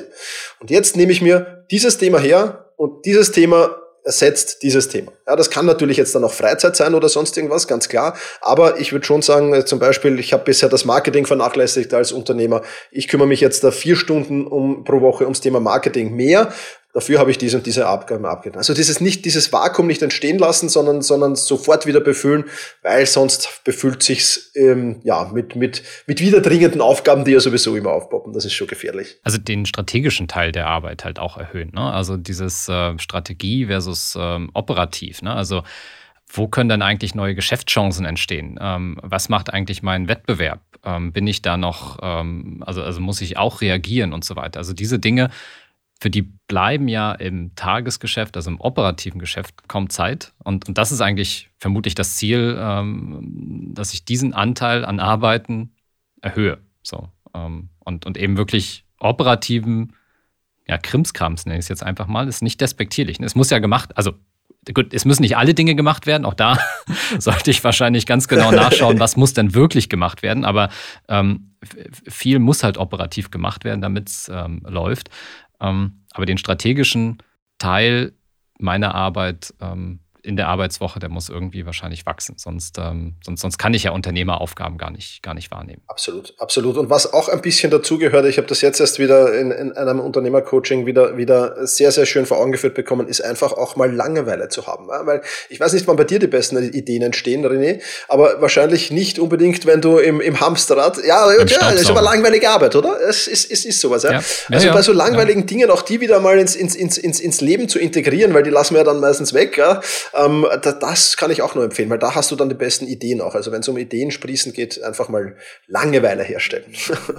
Und jetzt nehme ich mir dieses Thema her, und dieses Thema ersetzt dieses Thema. Ja, das kann natürlich jetzt dann auch Freizeit sein oder sonst irgendwas, ganz klar. Aber ich würde schon sagen, äh, zum Beispiel, ich habe bisher das Marketing vernachlässigt als Unternehmer. Ich kümmere mich jetzt da vier Stunden um, pro Woche ums Thema Marketing mehr Dafür habe ich diese und diese Abgaben abgetan. Also dieses nicht, dieses Vakuum nicht entstehen lassen, sondern, sondern sofort wieder befüllen, weil sonst befüllt sich's, ähm, ja, mit, mit, mit wieder dringenden Aufgaben, die ja sowieso immer aufpoppen. Das ist schon gefährlich. Also den strategischen Teil der Arbeit halt auch erhöhen, ne? Also dieses äh, Strategie versus ähm, operativ, ne? Also, wo können dann eigentlich neue Geschäftschancen entstehen? Ähm, was macht eigentlich mein Wettbewerb? Ähm, bin ich da noch, ähm, also, also muss ich auch reagieren und so weiter? Also diese Dinge für die bleiben ja im Tagesgeschäft, also im operativen Geschäft, kaum Zeit. Und, und das ist eigentlich vermutlich das Ziel, ähm, dass ich diesen Anteil an Arbeiten erhöhe. So, ähm, und, und eben wirklich operativen ja, Krimskrams, nenne ich es jetzt einfach mal, ist nicht despektierlich. Es muss ja gemacht, also gut, es müssen nicht alle Dinge gemacht werden. Auch da sollte ich wahrscheinlich ganz genau nachschauen, was muss denn wirklich gemacht werden. Aber ähm, viel muss halt operativ gemacht werden, damit es ähm, läuft. Ähm, aber den strategischen Teil meiner Arbeit ähm, in der Arbeitswoche, der muss irgendwie wahrscheinlich wachsen. Sonst, ähm, sonst, sonst kann ich ja Unternehmeraufgaben gar nicht, gar nicht wahrnehmen. Absolut, absolut. Und was auch ein bisschen dazugehört, ich habe das jetzt erst wieder in, in einem Unternehmercoaching wieder, wieder sehr, sehr schön vor Augen geführt bekommen, ist einfach auch mal Langeweile zu haben. Weil ich weiß nicht, wann bei dir die besten Ideen entstehen, René, aber wahrscheinlich nicht unbedingt, wenn du im, im Hamsterrad, ja, ja, das ist aber langweilige Arbeit, oder? Es ist, es ist sowas. Ja? ja. Also bei so langweiligen Dingen auch die wieder mal ins, ins, ins, ins, ins Leben zu integrieren, weil die lassen wir ja dann meistens weg. Ja? Ähm, das kann ich auch nur empfehlen, weil da hast du dann die besten Ideen auch. Also wenn es um Ideen sprießen geht, einfach mal Langeweile herstellen.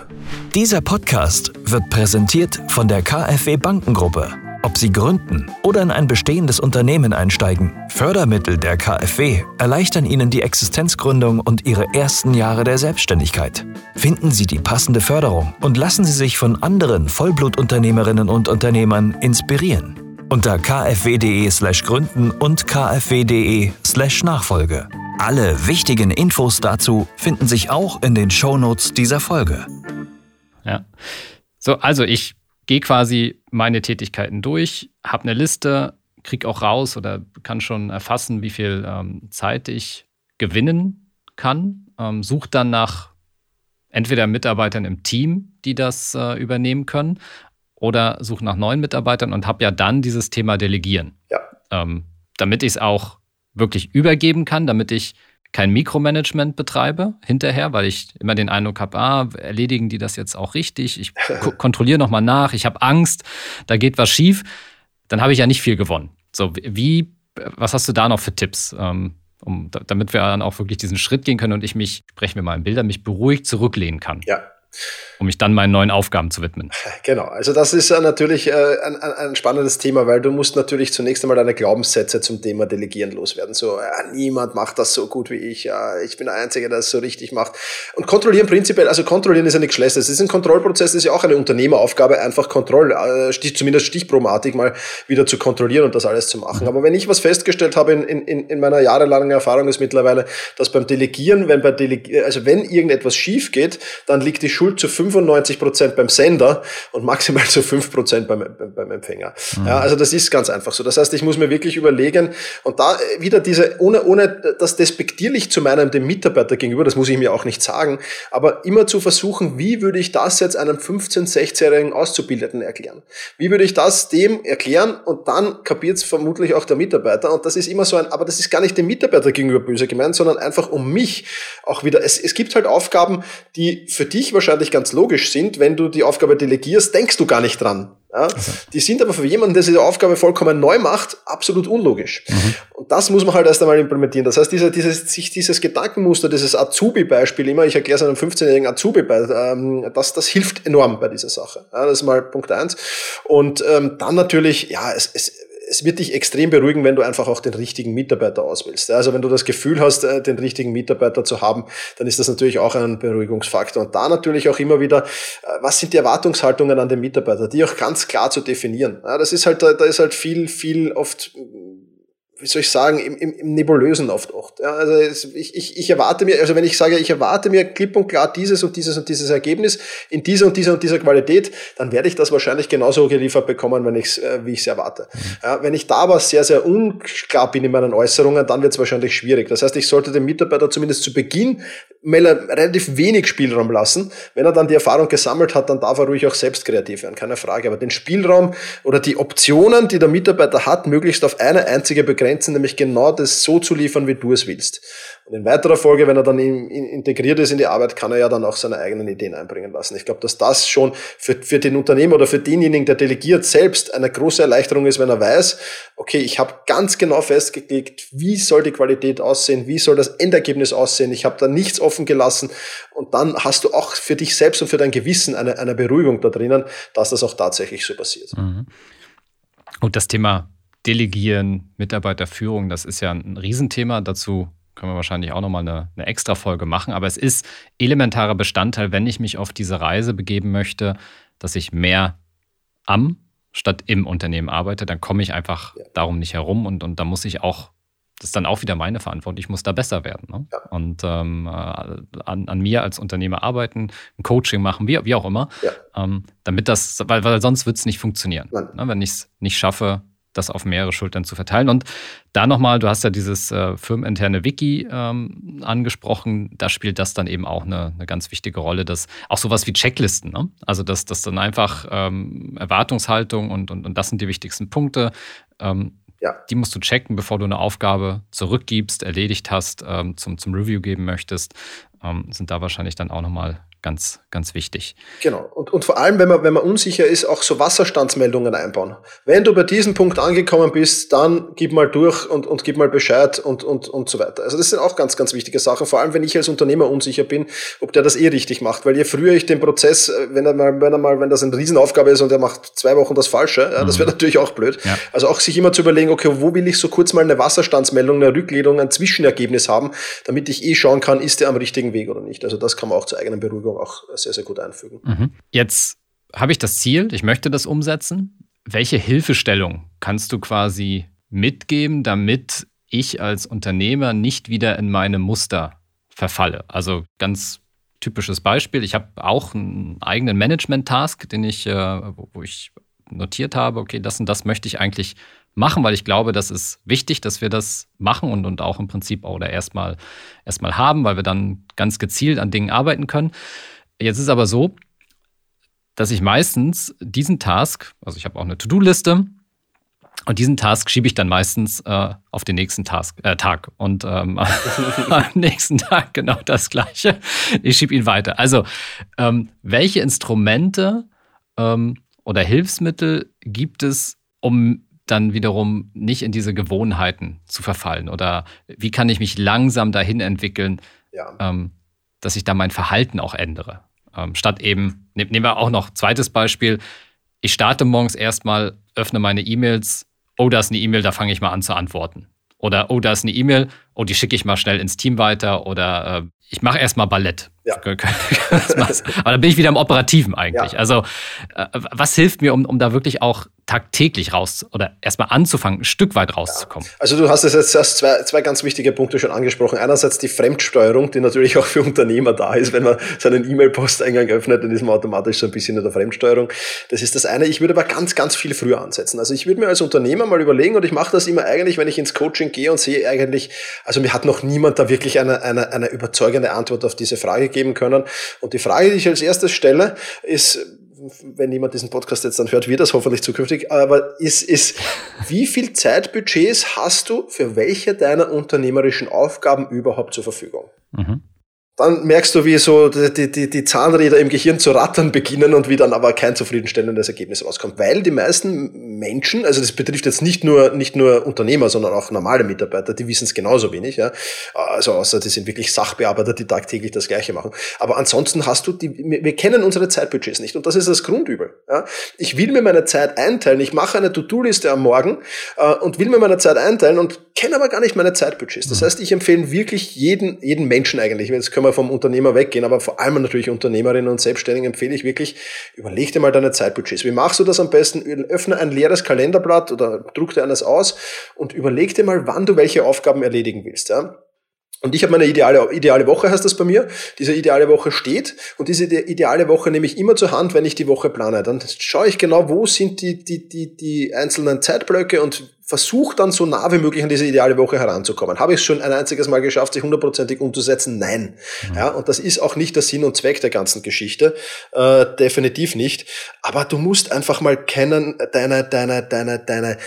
Dieser Podcast wird präsentiert von der KfW Bankengruppe. Ob Sie gründen oder in ein bestehendes Unternehmen einsteigen, Fördermittel der KfW erleichtern Ihnen die Existenzgründung und Ihre ersten Jahre der Selbstständigkeit. Finden Sie die passende Förderung und lassen Sie sich von anderen Vollblutunternehmerinnen und Unternehmern inspirieren unter kfw.de slash gründen und kfw.de slash Nachfolge. Alle wichtigen Infos dazu finden sich auch in den Shownotes dieser Folge. Ja. So, also ich gehe quasi meine Tätigkeiten durch, habe eine Liste, kriege auch raus oder kann schon erfassen, wie viel ähm, Zeit ich gewinnen kann, ähm, suche dann nach entweder Mitarbeitern im Team, die das äh, übernehmen können, oder suche nach neuen Mitarbeitern und habe ja dann dieses Thema Delegieren. Ja. Ähm, damit ich es auch wirklich übergeben kann, damit ich kein Mikromanagement betreibe hinterher, weil ich immer den Eindruck habe, ah, erledigen die das jetzt auch richtig? Ich kontrolliere nochmal nach, ich habe Angst, da geht was schief. Dann habe ich ja nicht viel gewonnen. So, wie, was hast du da noch für Tipps, ähm, um, damit wir dann auch wirklich diesen Schritt gehen können und ich mich, sprechen wir mal in Bilder, mich beruhigt zurücklehnen kann? Ja um mich dann meinen neuen Aufgaben zu widmen. Genau, also das ist natürlich äh, ein, ein, spannendes Thema, weil du musst natürlich zunächst einmal deine Glaubenssätze zum Thema Delegieren loswerden. So, ja, niemand macht das so gut wie ich, ja, ich bin der Einzige, der es so richtig macht. Und kontrollieren prinzipiell, also kontrollieren ist ja nichts Schlechtes. Es ist ein Kontrollprozess, das ist ja auch eine Unternehmeraufgabe, einfach Kontroll, äh, zumindest Stichpromatik mal wieder zu kontrollieren und das alles zu machen. Aber wenn ich was festgestellt habe in, in, in meiner jahrelangen Erfahrung ist mittlerweile, dass beim Delegieren, wenn bei Delegi also wenn irgendetwas schief geht, dann liegt die Schuld zu 95 Prozent beim Sender und maximal zu 5 Prozent beim, beim Empfänger. Mhm. Ja, also das ist ganz einfach so. Das heißt, ich muss mir wirklich überlegen und da wieder diese, ohne, ohne das despektierlich zu meinem, dem Mitarbeiter gegenüber, das muss ich mir auch nicht sagen, aber immer zu versuchen, wie würde ich das jetzt einem 15-, 16-jährigen Auszubildenden erklären? Wie würde ich das dem erklären und dann kapiert es vermutlich auch der Mitarbeiter und das ist immer so ein, aber das ist gar nicht dem Mitarbeiter gegenüber böse gemeint, sondern einfach um mich auch wieder. Es, es gibt halt Aufgaben, die für dich wahrscheinlich ganz logisch sind, wenn du die Aufgabe delegierst, denkst du gar nicht dran. Ja? Also. Die sind aber für jemanden, der diese Aufgabe vollkommen neu macht, absolut unlogisch. Mhm. Und das muss man halt erst einmal implementieren. Das heißt, diese, dieses, sich dieses Gedankenmuster, dieses Azubi-Beispiel, immer, ich erkläre es einem 15-jährigen Azubi, bei, ähm, das, das hilft enorm bei dieser Sache. Ja, das ist mal Punkt eins. Und ähm, dann natürlich, ja, es, es es wird dich extrem beruhigen, wenn du einfach auch den richtigen Mitarbeiter auswählst. Also wenn du das Gefühl hast, äh, den richtigen Mitarbeiter zu haben, dann ist das natürlich auch ein Beruhigungsfaktor. Und da natürlich auch immer wieder, äh, was sind die Erwartungshaltungen an den Mitarbeiter, die auch ganz klar zu definieren. Das ist halt, da ist halt viel, viel oft wie soll ich sagen, im, im, im Nebulösen oft oft. Ja, also ich, ich, ich erwarte mir, also wenn ich sage, ich erwarte mir klipp und klar dieses und dieses und dieses Ergebnis in dieser und dieser und dieser Qualität, dann werde ich das wahrscheinlich genauso geliefert bekommen, wenn ich's, äh, wie ich es erwarte. Ja, wenn ich da aber sehr, sehr unklar bin in meinen Äußerungen, dann wird es wahrscheinlich schwierig. Das heißt, ich sollte dem Mitarbeiter zumindest zu Beginn relativ wenig Spielraum lassen. Wenn er dann die Erfahrung gesammelt hat, dann darf er ruhig auch selbst kreativ werden, keine Frage. Aber den Spielraum oder die Optionen, die der Mitarbeiter hat, möglichst auf eine einzige Grenzen, nämlich genau das so zu liefern, wie du es willst. Und in weiterer Folge, wenn er dann in, in, integriert ist in die Arbeit, kann er ja dann auch seine eigenen Ideen einbringen lassen. Ich glaube, dass das schon für, für den Unternehmer oder für denjenigen, der delegiert, selbst eine große Erleichterung ist, wenn er weiß, okay, ich habe ganz genau festgelegt, wie soll die Qualität aussehen, wie soll das Endergebnis aussehen. Ich habe da nichts offen gelassen und dann hast du auch für dich selbst und für dein Gewissen eine, eine Beruhigung da drinnen, dass das auch tatsächlich so passiert. Mhm. Und das Thema Delegieren, Mitarbeiterführung, das ist ja ein Riesenthema. Dazu können wir wahrscheinlich auch nochmal eine, eine extra Folge machen. Aber es ist elementarer Bestandteil, wenn ich mich auf diese Reise begeben möchte, dass ich mehr am statt im Unternehmen arbeite, dann komme ich einfach ja. darum nicht herum und, und da muss ich auch, das ist dann auch wieder meine Verantwortung, ich muss da besser werden. Ne? Ja. Und ähm, äh, an, an, mir als Unternehmer arbeiten, ein Coaching machen, wie, wie auch immer, ja. ähm, damit das, weil, weil sonst wird es nicht funktionieren. Ne? Wenn ich es nicht schaffe, das auf mehrere Schultern zu verteilen. Und da nochmal, du hast ja dieses äh, firmeninterne Wiki ähm, angesprochen, da spielt das dann eben auch eine, eine ganz wichtige Rolle, dass auch sowas wie Checklisten, ne? also dass das dann einfach ähm, Erwartungshaltung und, und, und das sind die wichtigsten Punkte. Ähm, ja. Die musst du checken, bevor du eine Aufgabe zurückgibst, erledigt hast, ähm, zum, zum Review geben möchtest, ähm, sind da wahrscheinlich dann auch nochmal ganz, ganz wichtig. Genau. Und, und vor allem, wenn man, wenn man unsicher ist, auch so Wasserstandsmeldungen einbauen. Wenn du bei diesem Punkt angekommen bist, dann gib mal durch und, und gib mal Bescheid und, und, und so weiter. Also das sind auch ganz, ganz wichtige Sachen. Vor allem, wenn ich als Unternehmer unsicher bin, ob der das eh richtig macht. Weil je früher ich den Prozess, äh, wenn er mal, wenn er mal, wenn das eine Riesenaufgabe ist und er macht zwei Wochen das Falsche, ja, das mhm. wäre natürlich auch blöd. Ja. Also auch sich immer zu überlegen, okay, wo will ich so kurz mal eine Wasserstandsmeldung, eine Rückledung, ein Zwischenergebnis haben, damit ich eh schauen kann, ist der am richtigen Weg oder nicht. Also das kann man auch zur eigenen Beruhigung Bewegung auch sehr, sehr gut einfügen. Mhm. Jetzt habe ich das Ziel, ich möchte das umsetzen. Welche Hilfestellung kannst du quasi mitgeben, damit ich als Unternehmer nicht wieder in meine Muster verfalle? Also ganz typisches Beispiel. Ich habe auch einen eigenen Management-Task, den ich, äh, wo ich notiert habe, okay, das und das möchte ich eigentlich machen, weil ich glaube, das ist wichtig, dass wir das machen und, und auch im Prinzip oder erstmal erstmal haben, weil wir dann ganz gezielt an Dingen arbeiten können. Jetzt ist aber so, dass ich meistens diesen Task, also ich habe auch eine To-Do-Liste, und diesen Task schiebe ich dann meistens äh, auf den nächsten Task, äh, Tag. Und ähm, am nächsten Tag genau das Gleiche. Ich schiebe ihn weiter. Also, ähm, welche Instrumente ähm, oder Hilfsmittel gibt es, um dann wiederum nicht in diese Gewohnheiten zu verfallen? Oder wie kann ich mich langsam dahin entwickeln, ja. ähm, dass ich da mein Verhalten auch ändere? Ähm, statt eben, ne, nehmen wir auch noch zweites Beispiel, ich starte morgens erstmal, öffne meine E-Mails, oh, da ist eine E-Mail, da fange ich mal an zu antworten. Oder oh, da ist eine E-Mail, oh, die schicke ich mal schnell ins Team weiter. Oder äh, ich mache erstmal Ballett. Ja. Aber dann bin ich wieder im Operativen eigentlich. Ja. Also, äh, was hilft mir, um, um da wirklich auch tagtäglich raus oder erstmal anzufangen, ein Stück weit rauszukommen? Ja. Also, du hast es jetzt erst zwei, zwei ganz wichtige Punkte schon angesprochen. Einerseits die Fremdsteuerung, die natürlich auch für Unternehmer da ist. Wenn man seinen E-Mail-Posteingang öffnet, dann ist man automatisch so ein bisschen in der Fremdsteuerung. Das ist das eine. Ich würde aber ganz, ganz viel früher ansetzen. Also, ich würde mir als Unternehmer mal überlegen, und ich mache das immer eigentlich, wenn ich ins Coaching gehe und sehe eigentlich, also mir hat noch niemand da wirklich eine, eine, eine überzeugende Antwort auf diese Frage geben können. Und die Frage, die ich als erstes stelle, ist, wenn jemand diesen Podcast jetzt dann hört, wird das hoffentlich zukünftig, aber ist, ist, wie viel Zeitbudgets hast du für welche deiner unternehmerischen Aufgaben überhaupt zur Verfügung? Mhm dann merkst du, wie so die, die, die Zahnräder im Gehirn zu rattern beginnen und wie dann aber kein zufriedenstellendes Ergebnis rauskommt. Weil die meisten Menschen, also das betrifft jetzt nicht nur, nicht nur Unternehmer, sondern auch normale Mitarbeiter, die wissen es genauso wenig. Ja? Also außer die sind wirklich Sachbearbeiter, die tagtäglich das Gleiche machen. Aber ansonsten hast du die, wir kennen unsere Zeitbudgets nicht und das ist das Grundübel. Ja? Ich will mir meine Zeit einteilen, ich mache eine To-Do-Liste am Morgen äh, und will mir meine Zeit einteilen und kenne aber gar nicht meine Zeitbudgets. Das mhm. heißt, ich empfehle wirklich jeden, jeden Menschen eigentlich, jetzt können wir vom Unternehmer weggehen, aber vor allem natürlich Unternehmerinnen und Selbstständigen empfehle ich wirklich, überleg dir mal deine Zeitbudgets. Wie machst du das am besten? Öffne ein leeres Kalenderblatt oder druck dir eines aus und überleg dir mal, wann du welche Aufgaben erledigen willst. Ja? Und ich habe meine ideale, ideale Woche, heißt das bei mir. Diese ideale Woche steht und diese ideale Woche nehme ich immer zur Hand, wenn ich die Woche plane. Dann schaue ich genau, wo sind die, die, die, die einzelnen Zeitblöcke und versuche dann so nah wie möglich an diese ideale Woche heranzukommen. Habe ich es schon ein einziges Mal geschafft, sich hundertprozentig umzusetzen? Nein. Mhm. Ja, und das ist auch nicht der Sinn und Zweck der ganzen Geschichte. Äh, definitiv nicht. Aber du musst einfach mal kennen, deine, deine, deine, deine,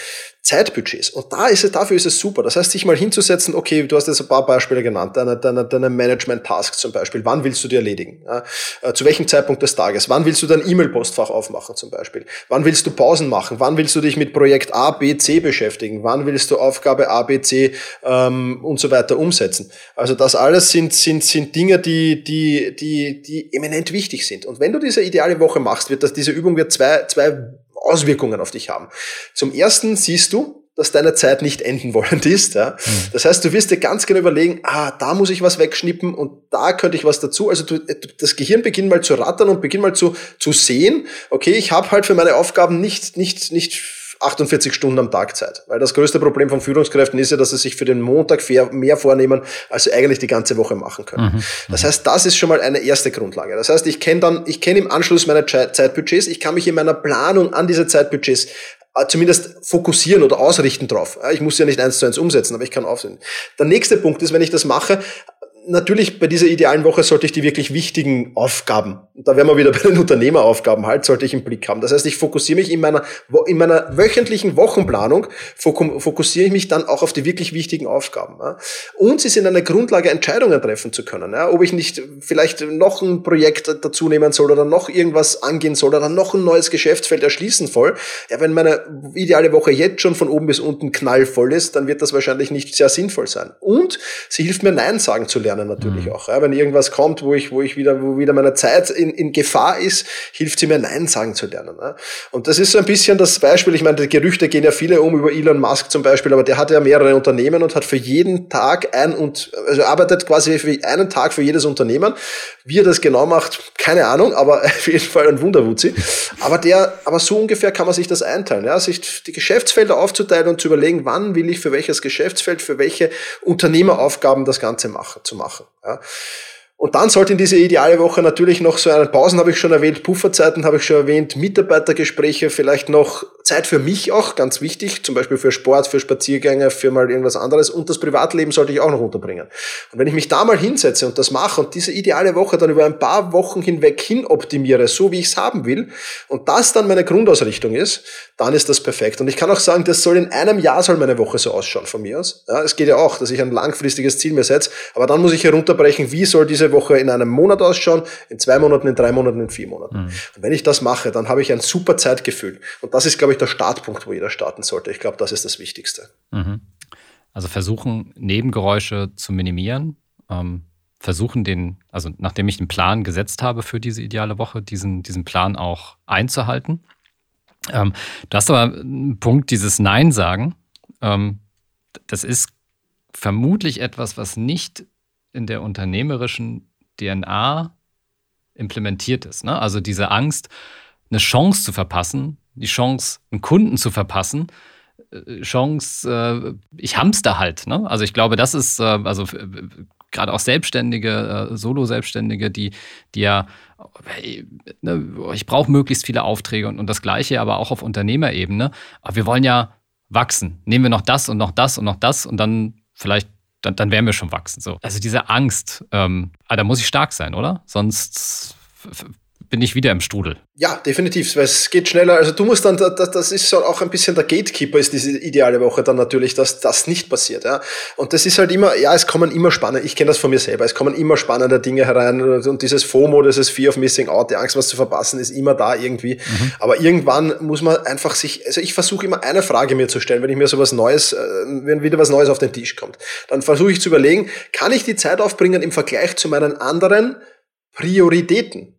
Zeitbudgets. Und da ist es, dafür ist es super. Das heißt, sich mal hinzusetzen, okay, du hast jetzt ein paar Beispiele genannt, deine, deine, deine Management-Task zum Beispiel. Wann willst du die erledigen? Ja, äh, zu welchem Zeitpunkt des Tages? Wann willst du dein E-Mail-Postfach aufmachen zum Beispiel? Wann willst du Pausen machen? Wann willst du dich mit Projekt A, B, C beschäftigen? Wann willst du Aufgabe A, B, C ähm, und so weiter umsetzen? Also das alles sind, sind, sind Dinge, die, die, die, die eminent wichtig sind. Und wenn du diese ideale Woche machst, wird das, diese Übung wird zwei, zwei Auswirkungen auf dich haben. Zum ersten siehst du, dass deine Zeit nicht enden wollend ist. Ja? Mhm. Das heißt, du wirst dir ganz genau überlegen, ah, da muss ich was wegschnippen und da könnte ich was dazu. Also du, das Gehirn beginnt mal zu rattern und beginnt mal zu, zu sehen, okay, ich habe halt für meine Aufgaben nicht, nicht, nicht 48 Stunden am Tag Zeit. Weil das größte Problem von Führungskräften ist ja, dass sie sich für den Montag mehr vornehmen, als sie eigentlich die ganze Woche machen können. Mhm. Das heißt, das ist schon mal eine erste Grundlage. Das heißt, ich kenne dann, ich kenne im Anschluss meine Zeitbudgets, ich kann mich in meiner Planung an diese Zeitbudgets äh, zumindest fokussieren oder ausrichten drauf. Ich muss ja nicht eins zu eins umsetzen, aber ich kann aufsehen. Der nächste Punkt ist, wenn ich das mache, natürlich bei dieser idealen Woche sollte ich die wirklich wichtigen Aufgaben, da wären wir wieder bei den Unternehmeraufgaben halt, sollte ich im Blick haben. Das heißt, ich fokussiere mich in meiner, in meiner wöchentlichen Wochenplanung, fokussiere ich mich dann auch auf die wirklich wichtigen Aufgaben. Und sie sind eine Grundlage, Entscheidungen treffen zu können. Ob ich nicht vielleicht noch ein Projekt dazu nehmen soll oder noch irgendwas angehen soll oder noch ein neues Geschäftsfeld erschließen soll. Ja, wenn meine ideale Woche jetzt schon von oben bis unten knallvoll ist, dann wird das wahrscheinlich nicht sehr sinnvoll sein. Und sie hilft mir, Nein sagen zu lernen lernen natürlich mhm. auch. Ja, wenn irgendwas kommt, wo ich, wo ich wieder, wo wieder meine Zeit in, in Gefahr ist, hilft sie mir Nein sagen zu lernen. Ja. Und das ist so ein bisschen das Beispiel. Ich meine, die Gerüchte gehen ja viele um über Elon Musk zum Beispiel, aber der hat ja mehrere Unternehmen und hat für jeden Tag ein und also arbeitet quasi für einen Tag für jedes Unternehmen. Wie er das genau macht, keine Ahnung, aber auf jeden Fall ein Wunderwutzi. Aber der, aber so ungefähr kann man sich das einteilen, ja, sich die Geschäftsfelder aufzuteilen und zu überlegen, wann will ich für welches Geschäftsfeld, für welche Unternehmeraufgaben das Ganze machen, zu machen machen. Ja. Und dann sollte in diese ideale Woche natürlich noch so eine Pausen habe ich schon erwähnt, Pufferzeiten habe ich schon erwähnt, Mitarbeitergespräche, vielleicht noch Zeit für mich auch, ganz wichtig, zum Beispiel für Sport, für Spaziergänge, für mal irgendwas anderes und das Privatleben sollte ich auch noch unterbringen. Und wenn ich mich da mal hinsetze und das mache und diese ideale Woche dann über ein paar Wochen hinweg hin optimiere, so wie ich es haben will und das dann meine Grundausrichtung ist, dann ist das perfekt. Und ich kann auch sagen, das soll in einem Jahr soll meine Woche so ausschauen von mir aus. Ja, es geht ja auch, dass ich ein langfristiges Ziel mir setze, aber dann muss ich herunterbrechen, wie soll diese Woche in einem Monat ausschauen, in zwei Monaten, in drei Monaten, in vier Monaten. Mhm. Und wenn ich das mache, dann habe ich ein super Zeitgefühl. Und das ist, glaube ich, der Startpunkt, wo jeder starten sollte. Ich glaube, das ist das Wichtigste. Mhm. Also versuchen, Nebengeräusche zu minimieren. Ähm, versuchen den, also nachdem ich den Plan gesetzt habe für diese ideale Woche, diesen, diesen Plan auch einzuhalten. Ähm, du hast aber einen Punkt, dieses Nein sagen. Ähm, das ist vermutlich etwas, was nicht in der unternehmerischen DNA implementiert ist. Ne? Also diese Angst, eine Chance zu verpassen, die Chance, einen Kunden zu verpassen, äh, Chance, äh, ich hamster halt. Ne? Also ich glaube, das ist, äh, also gerade auch Selbstständige, Solo-Selbstständige, die, die ja, ne, ich brauche möglichst viele Aufträge und, und das Gleiche, aber auch auf Unternehmerebene. Aber wir wollen ja wachsen. Nehmen wir noch das und noch das und noch das und dann vielleicht, dann, dann werden wir schon wachsen. So. Also diese Angst, ähm, ah, da muss ich stark sein, oder? Sonst bin ich wieder im Strudel. Ja, definitiv, weil es geht schneller. Also du musst dann, das, das ist so auch ein bisschen der Gatekeeper, ist diese ideale Woche dann natürlich, dass das nicht passiert. Ja. Und das ist halt immer, ja, es kommen immer spannende, ich kenne das von mir selber, es kommen immer spannende Dinge herein und dieses FOMO, dieses Fear of Missing Out, die Angst, was zu verpassen, ist immer da irgendwie. Mhm. Aber irgendwann muss man einfach sich, also ich versuche immer eine Frage mir zu stellen, wenn ich mir so was Neues, äh, wenn wieder was Neues auf den Tisch kommt. Dann versuche ich zu überlegen, kann ich die Zeit aufbringen im Vergleich zu meinen anderen Prioritäten?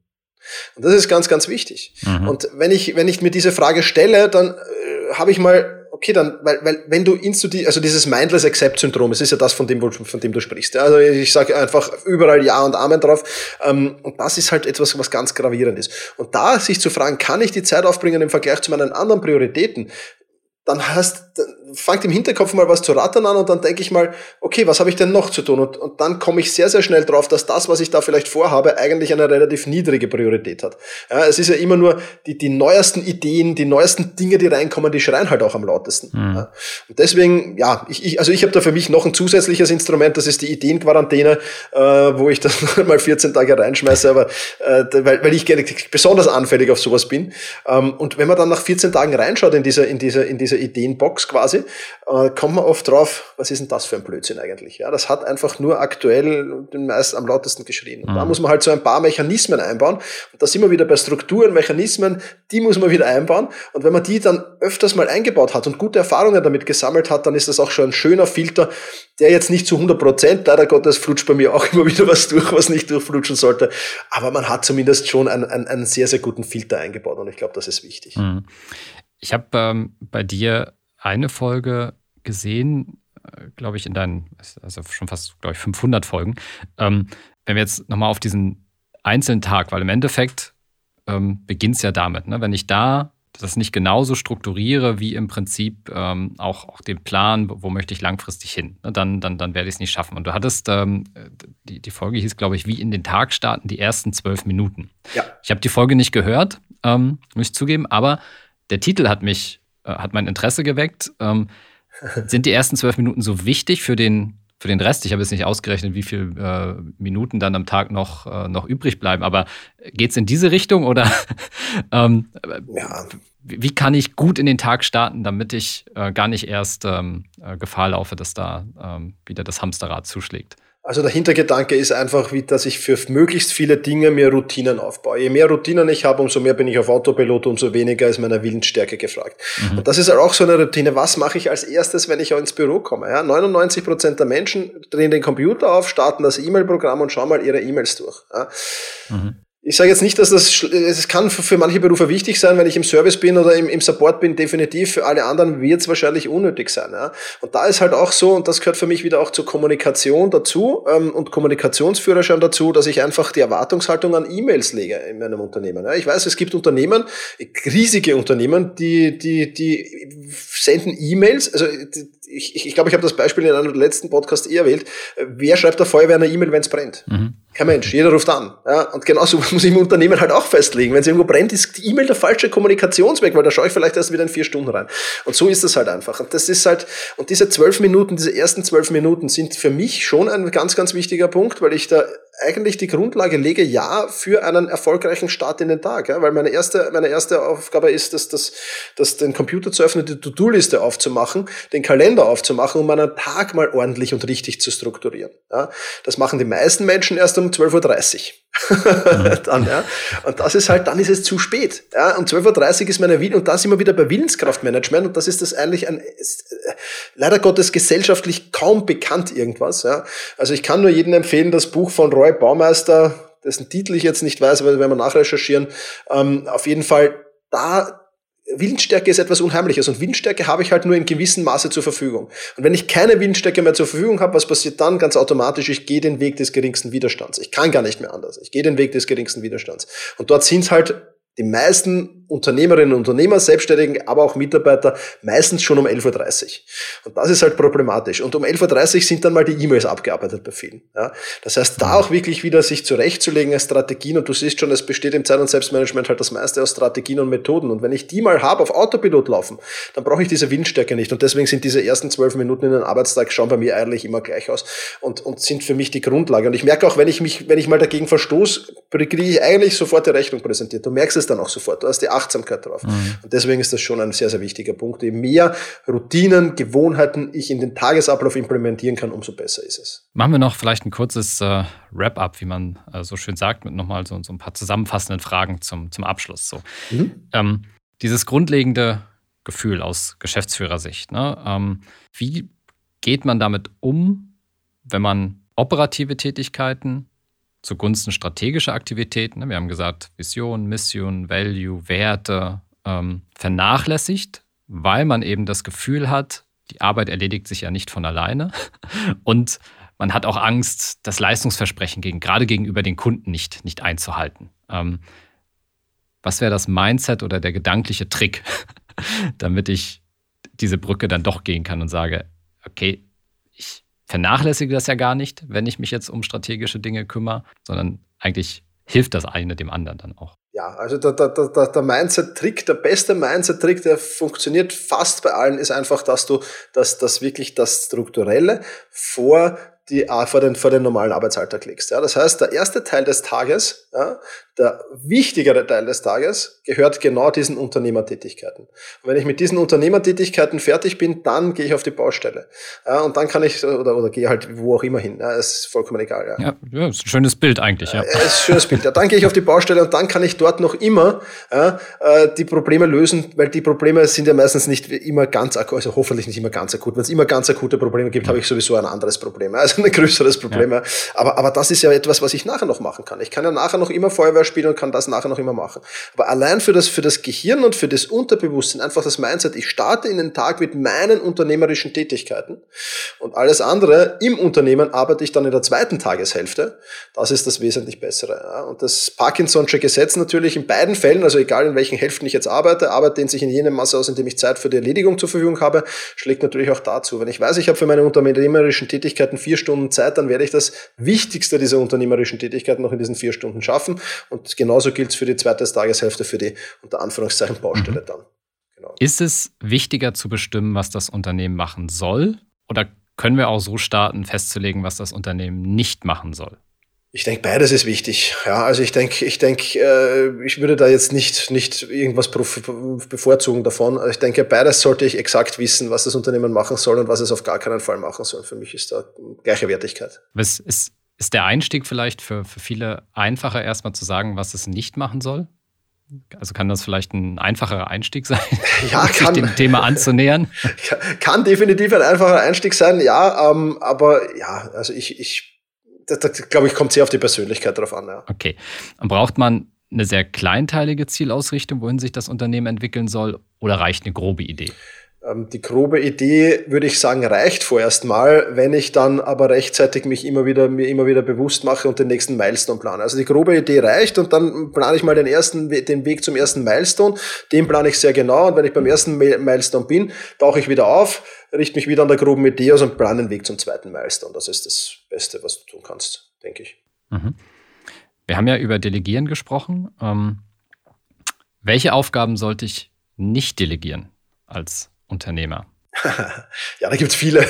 Und das ist ganz, ganz wichtig. Mhm. Und wenn ich, wenn ich mir diese Frage stelle, dann äh, habe ich mal, okay, dann, weil, weil wenn du ins die, also dieses Mindless Accept Syndrom, es ist ja das, von dem, von dem du sprichst. Ja? Also ich sage einfach überall Ja und Amen drauf. Ähm, und das ist halt etwas, was ganz gravierend ist. Und da sich zu fragen, kann ich die Zeit aufbringen im Vergleich zu meinen anderen Prioritäten? Dann hast, fängt im Hinterkopf mal was zu rattern an und dann denke ich mal, okay, was habe ich denn noch zu tun? Und, und dann komme ich sehr, sehr schnell drauf, dass das, was ich da vielleicht vorhabe, eigentlich eine relativ niedrige Priorität hat. Ja, es ist ja immer nur die, die neuesten Ideen, die neuesten Dinge, die reinkommen, die schreien halt auch am lautesten. Mhm. Ja. Und deswegen, ja, ich, ich, also ich habe da für mich noch ein zusätzliches Instrument, das ist die Ideenquarantäne, äh, wo ich dann mal 14 Tage reinschmeiße, aber äh, weil, weil ich besonders anfällig auf sowas bin. Ähm, und wenn man dann nach 14 Tagen reinschaut in diese, in diese, in diese Ideenbox quasi, äh, kommt man oft drauf, was ist denn das für ein Blödsinn eigentlich? Ja, das hat einfach nur aktuell den meist am lautesten geschrien. Und mhm. da muss man halt so ein paar Mechanismen einbauen. Und da sind wir wieder bei Strukturen, Mechanismen, die muss man wieder einbauen. Und wenn man die dann öfters mal eingebaut hat und gute Erfahrungen damit gesammelt hat, dann ist das auch schon ein schöner Filter, der jetzt nicht zu 100 Prozent, leider Gottes flutscht bei mir auch immer wieder was durch, was nicht durchflutschen sollte. Aber man hat zumindest schon einen, einen, einen sehr, sehr guten Filter eingebaut und ich glaube, das ist wichtig. Mhm. Ich habe ähm, bei dir eine Folge gesehen, äh, glaube ich, in deinen, also schon fast, glaube ich, 500 Folgen. Ähm, wenn wir jetzt nochmal auf diesen einzelnen Tag, weil im Endeffekt ähm, beginnt es ja damit, ne? wenn ich da das nicht genauso strukturiere wie im Prinzip ähm, auch, auch den Plan, wo möchte ich langfristig hin, ne? dann, dann, dann werde ich es nicht schaffen. Und du hattest, ähm, die, die Folge hieß, glaube ich, wie in den Tag starten, die ersten zwölf Minuten. Ja. Ich habe die Folge nicht gehört, ähm, muss ich zugeben, aber der Titel hat mich äh, hat mein Interesse geweckt. Ähm, sind die ersten zwölf Minuten so wichtig für den, für den Rest? Ich habe jetzt nicht ausgerechnet, wie viele äh, Minuten dann am Tag noch, äh, noch übrig bleiben, aber geht es in diese Richtung oder ähm, ja. wie kann ich gut in den Tag starten, damit ich äh, gar nicht erst ähm, äh, Gefahr laufe, dass da ähm, wieder das Hamsterrad zuschlägt? Also der Hintergedanke ist einfach, wie, dass ich für möglichst viele Dinge mehr Routinen aufbaue. Je mehr Routinen ich habe, umso mehr bin ich auf Autopilot, umso weniger ist meiner Willensstärke gefragt. Mhm. Und das ist auch so eine Routine. Was mache ich als erstes, wenn ich ins Büro komme? Ja, 99 Prozent der Menschen drehen den Computer auf, starten das E-Mail-Programm und schauen mal ihre E-Mails durch. Ja. Mhm ich sage jetzt nicht, dass das, es kann für manche Berufe wichtig sein, wenn ich im Service bin oder im, im Support bin, definitiv. Für alle anderen wird es wahrscheinlich unnötig sein. Ja? Und da ist halt auch so, und das gehört für mich wieder auch zur Kommunikation dazu ähm, und Kommunikationsführerschein dazu, dass ich einfach die Erwartungshaltung an E-Mails lege in meinem Unternehmen. Ja? Ich weiß, es gibt Unternehmen, riesige Unternehmen, die, die, die senden E-Mails, also ich, ich, ich glaube, ich habe das Beispiel in einem letzten Podcast eh erwähnt. Wer schreibt der Feuerwehr eine E-Mail, wenn es brennt? Mhm. Kein Mensch, jeder ruft an. Ja? Und genauso muss ich im Unternehmen halt auch festlegen. Wenn es irgendwo brennt, ist die E-Mail der falsche Kommunikationsweg, weil da schaue ich vielleicht erst wieder in vier Stunden rein. Und so ist das halt einfach. Und das ist halt, und diese zwölf Minuten, diese ersten zwölf Minuten sind für mich schon ein ganz, ganz wichtiger Punkt, weil ich da eigentlich die Grundlage lege, ja, für einen erfolgreichen Start in den Tag. Ja? Weil meine erste, meine erste Aufgabe ist, dass, dass, dass den Computer zu öffnen, die To-Do-Liste aufzumachen, den Kalender aufzumachen, um meinen Tag mal ordentlich und richtig zu strukturieren. Ja? Das machen die meisten Menschen erst um 12.30 Uhr. dann, ja. Und das ist halt, dann ist es zu spät. Ja. Um 12.30 Uhr ist meine Will und da sind wir wieder bei Willenskraftmanagement und das ist das eigentlich ein, ist, äh, leider Gottes gesellschaftlich kaum bekannt irgendwas. Ja. Also ich kann nur jedem empfehlen, das Buch von Roy Baumeister, dessen Titel ich jetzt nicht weiß, aber wenn wir nachrecherchieren, ähm, auf jeden Fall da Willensstärke ist etwas Unheimliches und Willensstärke habe ich halt nur in gewissem Maße zur Verfügung. Und wenn ich keine Willensstärke mehr zur Verfügung habe, was passiert dann? Ganz automatisch, ich gehe den Weg des geringsten Widerstands. Ich kann gar nicht mehr anders. Ich gehe den Weg des geringsten Widerstands. Und dort sind halt die meisten Unternehmerinnen und Unternehmer, Selbstständigen, aber auch Mitarbeiter meistens schon um 11.30 Uhr. Und das ist halt problematisch. Und um 11.30 Uhr sind dann mal die E-Mails abgearbeitet bei vielen. Ja? Das heißt, da auch wirklich wieder sich zurechtzulegen als Strategien und du siehst schon, es besteht im Zeit- und Selbstmanagement halt das meiste aus Strategien und Methoden. Und wenn ich die mal habe, auf Autopilot laufen, dann brauche ich diese Windstärke nicht. Und deswegen sind diese ersten zwölf Minuten in den Arbeitstag schauen bei mir eigentlich immer gleich aus und, und sind für mich die Grundlage. Und ich merke auch, wenn ich mich, wenn ich mal dagegen verstoße, kriege ich eigentlich sofort die Rechnung präsentiert. Du merkst es dann auch sofort. Du hast die Achtsamkeit drauf. Mhm. Und deswegen ist das schon ein sehr, sehr wichtiger Punkt. Je mehr Routinen, Gewohnheiten ich in den Tagesablauf implementieren kann, umso besser ist es. Machen wir noch vielleicht ein kurzes äh, Wrap-up, wie man äh, so schön sagt, mit nochmal so, so ein paar zusammenfassenden Fragen zum, zum Abschluss. So. Mhm. Ähm, dieses grundlegende Gefühl aus Geschäftsführersicht. Ne? Ähm, wie geht man damit um, wenn man operative Tätigkeiten zugunsten strategischer Aktivitäten, ne, wir haben gesagt, Vision, Mission, Value, Werte, ähm, vernachlässigt, weil man eben das Gefühl hat, die Arbeit erledigt sich ja nicht von alleine und man hat auch Angst, das Leistungsversprechen gegen, gerade gegenüber den Kunden nicht, nicht einzuhalten. Ähm, was wäre das Mindset oder der gedankliche Trick, damit ich diese Brücke dann doch gehen kann und sage, okay, ich vernachlässige das ja gar nicht, wenn ich mich jetzt um strategische Dinge kümmere, sondern eigentlich hilft das eine dem anderen dann auch. Ja, also der, der, der, der Mindset-Trick, der beste Mindset-Trick, der funktioniert fast bei allen, ist einfach, dass du, dass, dass wirklich das Strukturelle vor die vor den, vor den normalen Arbeitsalltag legst. Ja, das heißt, der erste Teil des Tages, ja, der wichtigere Teil des Tages, gehört genau diesen Unternehmertätigkeiten. Und wenn ich mit diesen Unternehmertätigkeiten fertig bin, dann gehe ich auf die Baustelle. Ja, und dann kann ich, oder, oder gehe halt wo auch immer hin. Ja, ist vollkommen egal. Ja, ja, ja ist ein schönes Bild eigentlich. Ja. ja ist ein schönes Bild. Ja, dann gehe ich auf die Baustelle und dann kann ich dort noch immer ja, äh, die Probleme lösen, weil die Probleme sind ja meistens nicht immer ganz akut, also hoffentlich nicht immer ganz akut. Wenn es immer ganz akute Probleme gibt, habe ich sowieso ein anderes Problem. Also ein größeres Problem. Ja. Aber, aber das ist ja etwas, was ich nachher noch machen kann. Ich kann ja nachher noch immer Feuerwehr spielen und kann das nachher noch immer machen. Aber allein für das, für das Gehirn und für das Unterbewusstsein, einfach das Mindset, ich starte in den Tag mit meinen unternehmerischen Tätigkeiten und alles andere im Unternehmen arbeite ich dann in der zweiten Tageshälfte. Das ist das wesentlich bessere. Und das Parkinson'sche Gesetz natürlich in beiden Fällen, also egal in welchen Hälften ich jetzt arbeite, Arbeit dehnt sich in jenem Maße aus, in dem ich Zeit für die Erledigung zur Verfügung habe, schlägt natürlich auch dazu. Wenn ich weiß, ich habe für meine unternehmerischen Tätigkeiten vier Stunden Zeit, dann werde ich das Wichtigste dieser unternehmerischen Tätigkeit noch in diesen vier Stunden schaffen. Und genauso gilt es für die zweite Tageshälfte, für die unter Anführungszeichen Baustelle mhm. dann. Genau. Ist es wichtiger zu bestimmen, was das Unternehmen machen soll? Oder können wir auch so starten, festzulegen, was das Unternehmen nicht machen soll? Ich denke, beides ist wichtig. Ja, also ich denke, ich denke, äh, ich würde da jetzt nicht, nicht irgendwas bevorzugen davon. Ich denke, beides sollte ich exakt wissen, was das Unternehmen machen soll und was es auf gar keinen Fall machen soll. Für mich ist da gleiche Wertigkeit. Was ist, ist der Einstieg vielleicht für, für viele einfacher, erstmal zu sagen, was es nicht machen soll? Also kann das vielleicht ein einfacherer Einstieg sein, ja, kann, sich dem Thema anzunähern? Kann definitiv ein einfacher Einstieg sein, ja. Ähm, aber ja, also ich, ich das, das glaube ich, kommt sehr auf die Persönlichkeit drauf an. Ja. Okay. Und braucht man eine sehr kleinteilige Zielausrichtung, wohin sich das Unternehmen entwickeln soll, oder reicht eine grobe Idee? Ähm, die grobe Idee, würde ich sagen, reicht vorerst mal, wenn ich dann aber rechtzeitig mich immer wieder, mir immer wieder bewusst mache und den nächsten Milestone plane. Also die grobe Idee reicht und dann plane ich mal den ersten, den Weg zum ersten Milestone. Den plane ich sehr genau und wenn ich beim ersten Milestone bin, tauche ich wieder auf, richte mich wieder an der groben Idee aus und plane den Weg zum zweiten Milestone. Das ist das Beste, was du tun kannst, denke ich. Mhm. Wir haben ja über Delegieren gesprochen. Ähm, welche Aufgaben sollte ich nicht delegieren als Unternehmer? ja, da gibt's viele,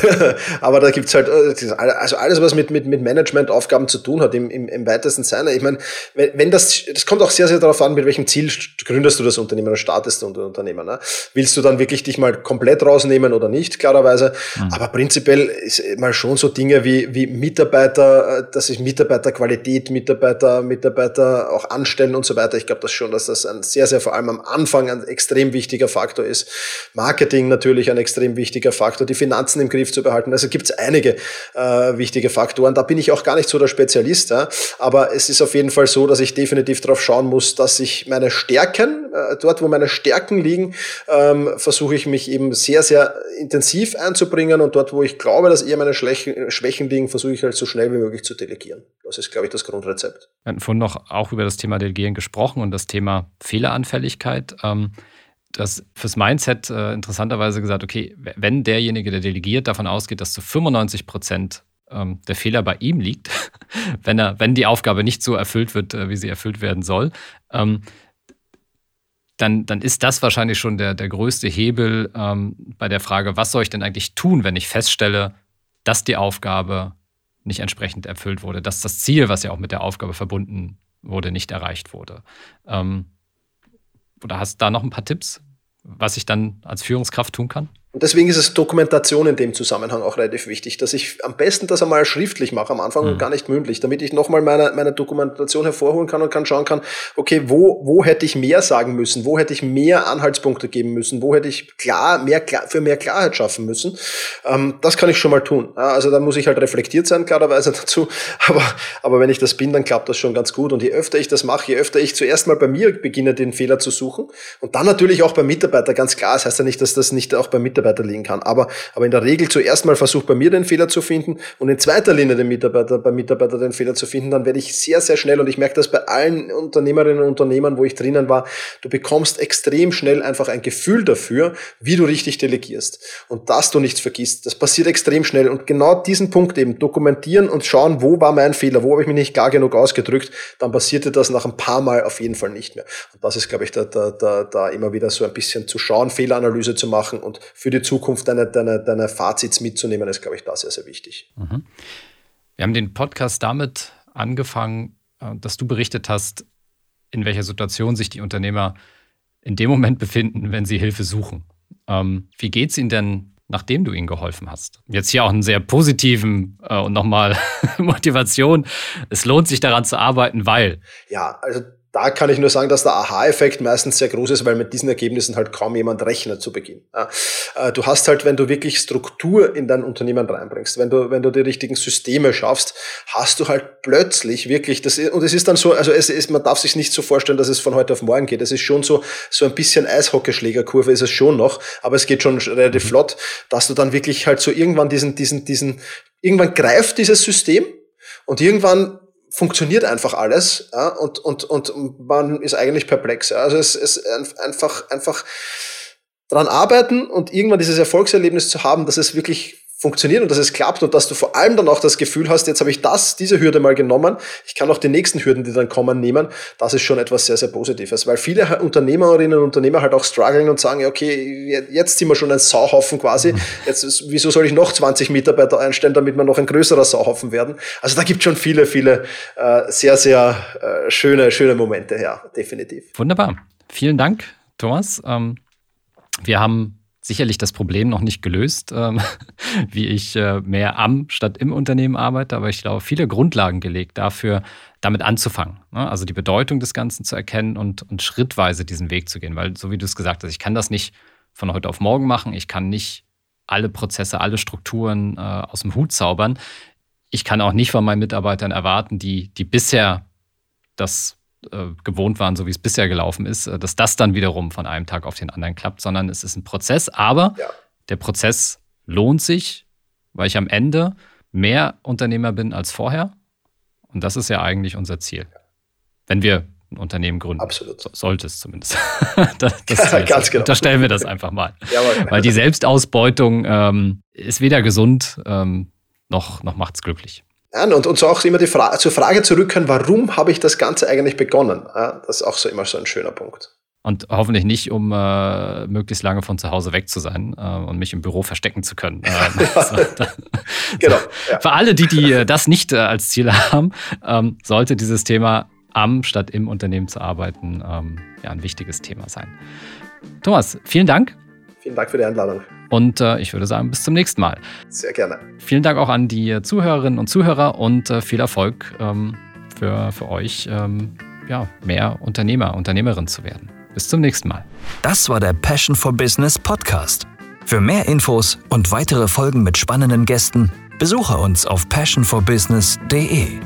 aber da gibt's halt, äh, also alles, was mit, mit, mit Managementaufgaben zu tun hat, im, im, im weitesten Sinne. Ich meine, wenn, wenn das, das kommt auch sehr, sehr darauf an, mit welchem Ziel gründest du das Unternehmen oder startest du ein Unternehmen. Ne? Willst du dann wirklich dich mal komplett rausnehmen oder nicht, klarerweise. Mhm. Aber prinzipiell ist mal schon so Dinge wie, wie Mitarbeiter, äh, dass ich Mitarbeiterqualität, Mitarbeiter, Mitarbeiter auch anstellen und so weiter. Ich glaube das schon, dass das ein sehr, sehr vor allem am Anfang ein extrem wichtiger Faktor ist. Marketing natürlich ein extrem wichtiger Faktor, die Finanzen im Griff zu behalten. Also gibt es einige äh, wichtige Faktoren. Da bin ich auch gar nicht so der Spezialist, ja. aber es ist auf jeden Fall so, dass ich definitiv darauf schauen muss, dass ich meine Stärken, äh, dort wo meine Stärken liegen, ähm, versuche ich mich eben sehr, sehr intensiv einzubringen und dort, wo ich glaube, dass eher meine Schwächen, liegen, versuche ich halt so schnell wie möglich zu delegieren. Das ist, glaube ich, das Grundrezept. Wir hatten vorhin noch auch über das Thema Delegieren gesprochen und das Thema Fehleranfälligkeit. Ähm, das fürs Mindset äh, interessanterweise gesagt, okay, wenn derjenige, der delegiert, davon ausgeht, dass zu 95 Prozent ähm, der Fehler bei ihm liegt, wenn, er, wenn die Aufgabe nicht so erfüllt wird, äh, wie sie erfüllt werden soll, ähm, dann, dann ist das wahrscheinlich schon der, der größte Hebel ähm, bei der Frage, was soll ich denn eigentlich tun, wenn ich feststelle, dass die Aufgabe nicht entsprechend erfüllt wurde, dass das Ziel, was ja auch mit der Aufgabe verbunden wurde, nicht erreicht wurde. Ähm, oder hast du da noch ein paar Tipps, was ich dann als Führungskraft tun kann? Und deswegen ist es Dokumentation in dem Zusammenhang auch relativ wichtig, dass ich am besten das einmal schriftlich mache am Anfang mhm. und gar nicht mündlich, damit ich nochmal meine, meine Dokumentation hervorholen kann und kann schauen kann, okay, wo, wo hätte ich mehr sagen müssen, wo hätte ich mehr Anhaltspunkte geben müssen, wo hätte ich klar, mehr, für mehr Klarheit schaffen müssen. Ähm, das kann ich schon mal tun. Also da muss ich halt reflektiert sein, klarerweise dazu. Aber, aber wenn ich das bin, dann klappt das schon ganz gut. Und je öfter ich das mache, je öfter ich zuerst mal bei mir beginne, den Fehler zu suchen und dann natürlich auch beim Mitarbeiter, ganz klar. Das heißt ja nicht, dass das nicht auch beim Mitarbeiter Mitarbeiter liegen kann. Aber, aber in der Regel zuerst mal versucht bei mir den Fehler zu finden und in zweiter Linie den Mitarbeiter, beim Mitarbeiter den Fehler zu finden, dann werde ich sehr, sehr schnell und ich merke das bei allen Unternehmerinnen und Unternehmern, wo ich drinnen war, du bekommst extrem schnell einfach ein Gefühl dafür, wie du richtig delegierst und dass du nichts vergisst. Das passiert extrem schnell und genau diesen Punkt eben dokumentieren und schauen, wo war mein Fehler, wo habe ich mich nicht klar genug ausgedrückt, dann passierte das nach ein paar Mal auf jeden Fall nicht mehr. Und das ist, glaube ich, da, da, da, da immer wieder so ein bisschen zu schauen, Fehleranalyse zu machen und für die Zukunft deine, deine, deine Fazits mitzunehmen, ist, glaube ich, da sehr, sehr wichtig. Mhm. Wir haben den Podcast damit angefangen, äh, dass du berichtet hast, in welcher Situation sich die Unternehmer in dem Moment befinden, wenn sie Hilfe suchen. Ähm, wie geht es ihnen denn, nachdem du ihnen geholfen hast? Jetzt hier auch einen sehr positiven äh, und nochmal Motivation. Es lohnt sich daran zu arbeiten, weil. Ja, also da kann ich nur sagen, dass der Aha-Effekt meistens sehr groß ist, weil mit diesen Ergebnissen halt kaum jemand rechnet zu Beginn. Äh, du hast halt, wenn du wirklich Struktur in dein Unternehmen reinbringst, wenn du, wenn du die richtigen Systeme schaffst, hast du halt plötzlich wirklich das, und es ist dann so, also es ist, man darf sich nicht so vorstellen, dass es von heute auf morgen geht. Es ist schon so, so ein bisschen Eishockeyschlägerkurve ist es schon noch, aber es geht schon relativ flott, dass du dann wirklich halt so irgendwann diesen, diesen, diesen, irgendwann greift dieses System und irgendwann funktioniert einfach alles ja, und, und, und man ist eigentlich perplex. Ja. Also es ist einfach, einfach dran arbeiten und irgendwann dieses Erfolgserlebnis zu haben, dass es wirklich funktioniert und dass es klappt und dass du vor allem dann auch das Gefühl hast, jetzt habe ich das, diese Hürde mal genommen, ich kann auch die nächsten Hürden, die dann kommen, nehmen, das ist schon etwas sehr, sehr Positives. Weil viele Unternehmerinnen und Unternehmer halt auch strugglen und sagen, okay, jetzt sind wir schon ein Sauhaufen quasi, jetzt ist, wieso soll ich noch 20 Mitarbeiter einstellen, damit wir noch ein größerer Sauhaufen werden? Also da gibt es schon viele, viele äh, sehr, sehr äh, schöne, schöne Momente, ja, definitiv. Wunderbar. Vielen Dank, Thomas. Ähm, wir haben sicherlich das Problem noch nicht gelöst, ähm, wie ich äh, mehr am statt im Unternehmen arbeite, aber ich glaube, viele Grundlagen gelegt dafür, damit anzufangen. Ne? Also die Bedeutung des Ganzen zu erkennen und, und schrittweise diesen Weg zu gehen. Weil, so wie du es gesagt hast, ich kann das nicht von heute auf morgen machen. Ich kann nicht alle Prozesse, alle Strukturen äh, aus dem Hut zaubern. Ich kann auch nicht von meinen Mitarbeitern erwarten, die, die bisher das äh, gewohnt waren, so wie es bisher gelaufen ist, äh, dass das dann wiederum von einem Tag auf den anderen klappt, sondern es ist ein Prozess. Aber ja. der Prozess lohnt sich, weil ich am Ende mehr Unternehmer bin als vorher. Und das ist ja eigentlich unser Ziel. Wenn wir ein Unternehmen gründen. Absolut. So, sollte es zumindest. das, das ja, ganz genau. Unterstellen wir das einfach mal. Jawohl. Weil die Selbstausbeutung ähm, ist weder gesund ähm, noch, noch macht es glücklich. Ja, und, und so auch immer die Fra zur Frage zurückkehren, warum habe ich das Ganze eigentlich begonnen? Ja, das ist auch so immer so ein schöner Punkt. Und hoffentlich nicht, um äh, möglichst lange von zu Hause weg zu sein äh, und mich im Büro verstecken zu können. Äh, so, da, genau. Ja. Für alle, die, die äh, das nicht äh, als Ziel haben, ähm, sollte dieses Thema am statt im Unternehmen zu arbeiten ähm, ja, ein wichtiges Thema sein. Thomas, vielen Dank. Vielen Dank für die Einladung. Und äh, ich würde sagen, bis zum nächsten Mal. Sehr gerne. Vielen Dank auch an die Zuhörerinnen und Zuhörer und äh, viel Erfolg ähm, für, für euch, ähm, ja, mehr Unternehmer, Unternehmerin zu werden. Bis zum nächsten Mal. Das war der Passion for Business Podcast. Für mehr Infos und weitere Folgen mit spannenden Gästen besuche uns auf passionforbusiness.de.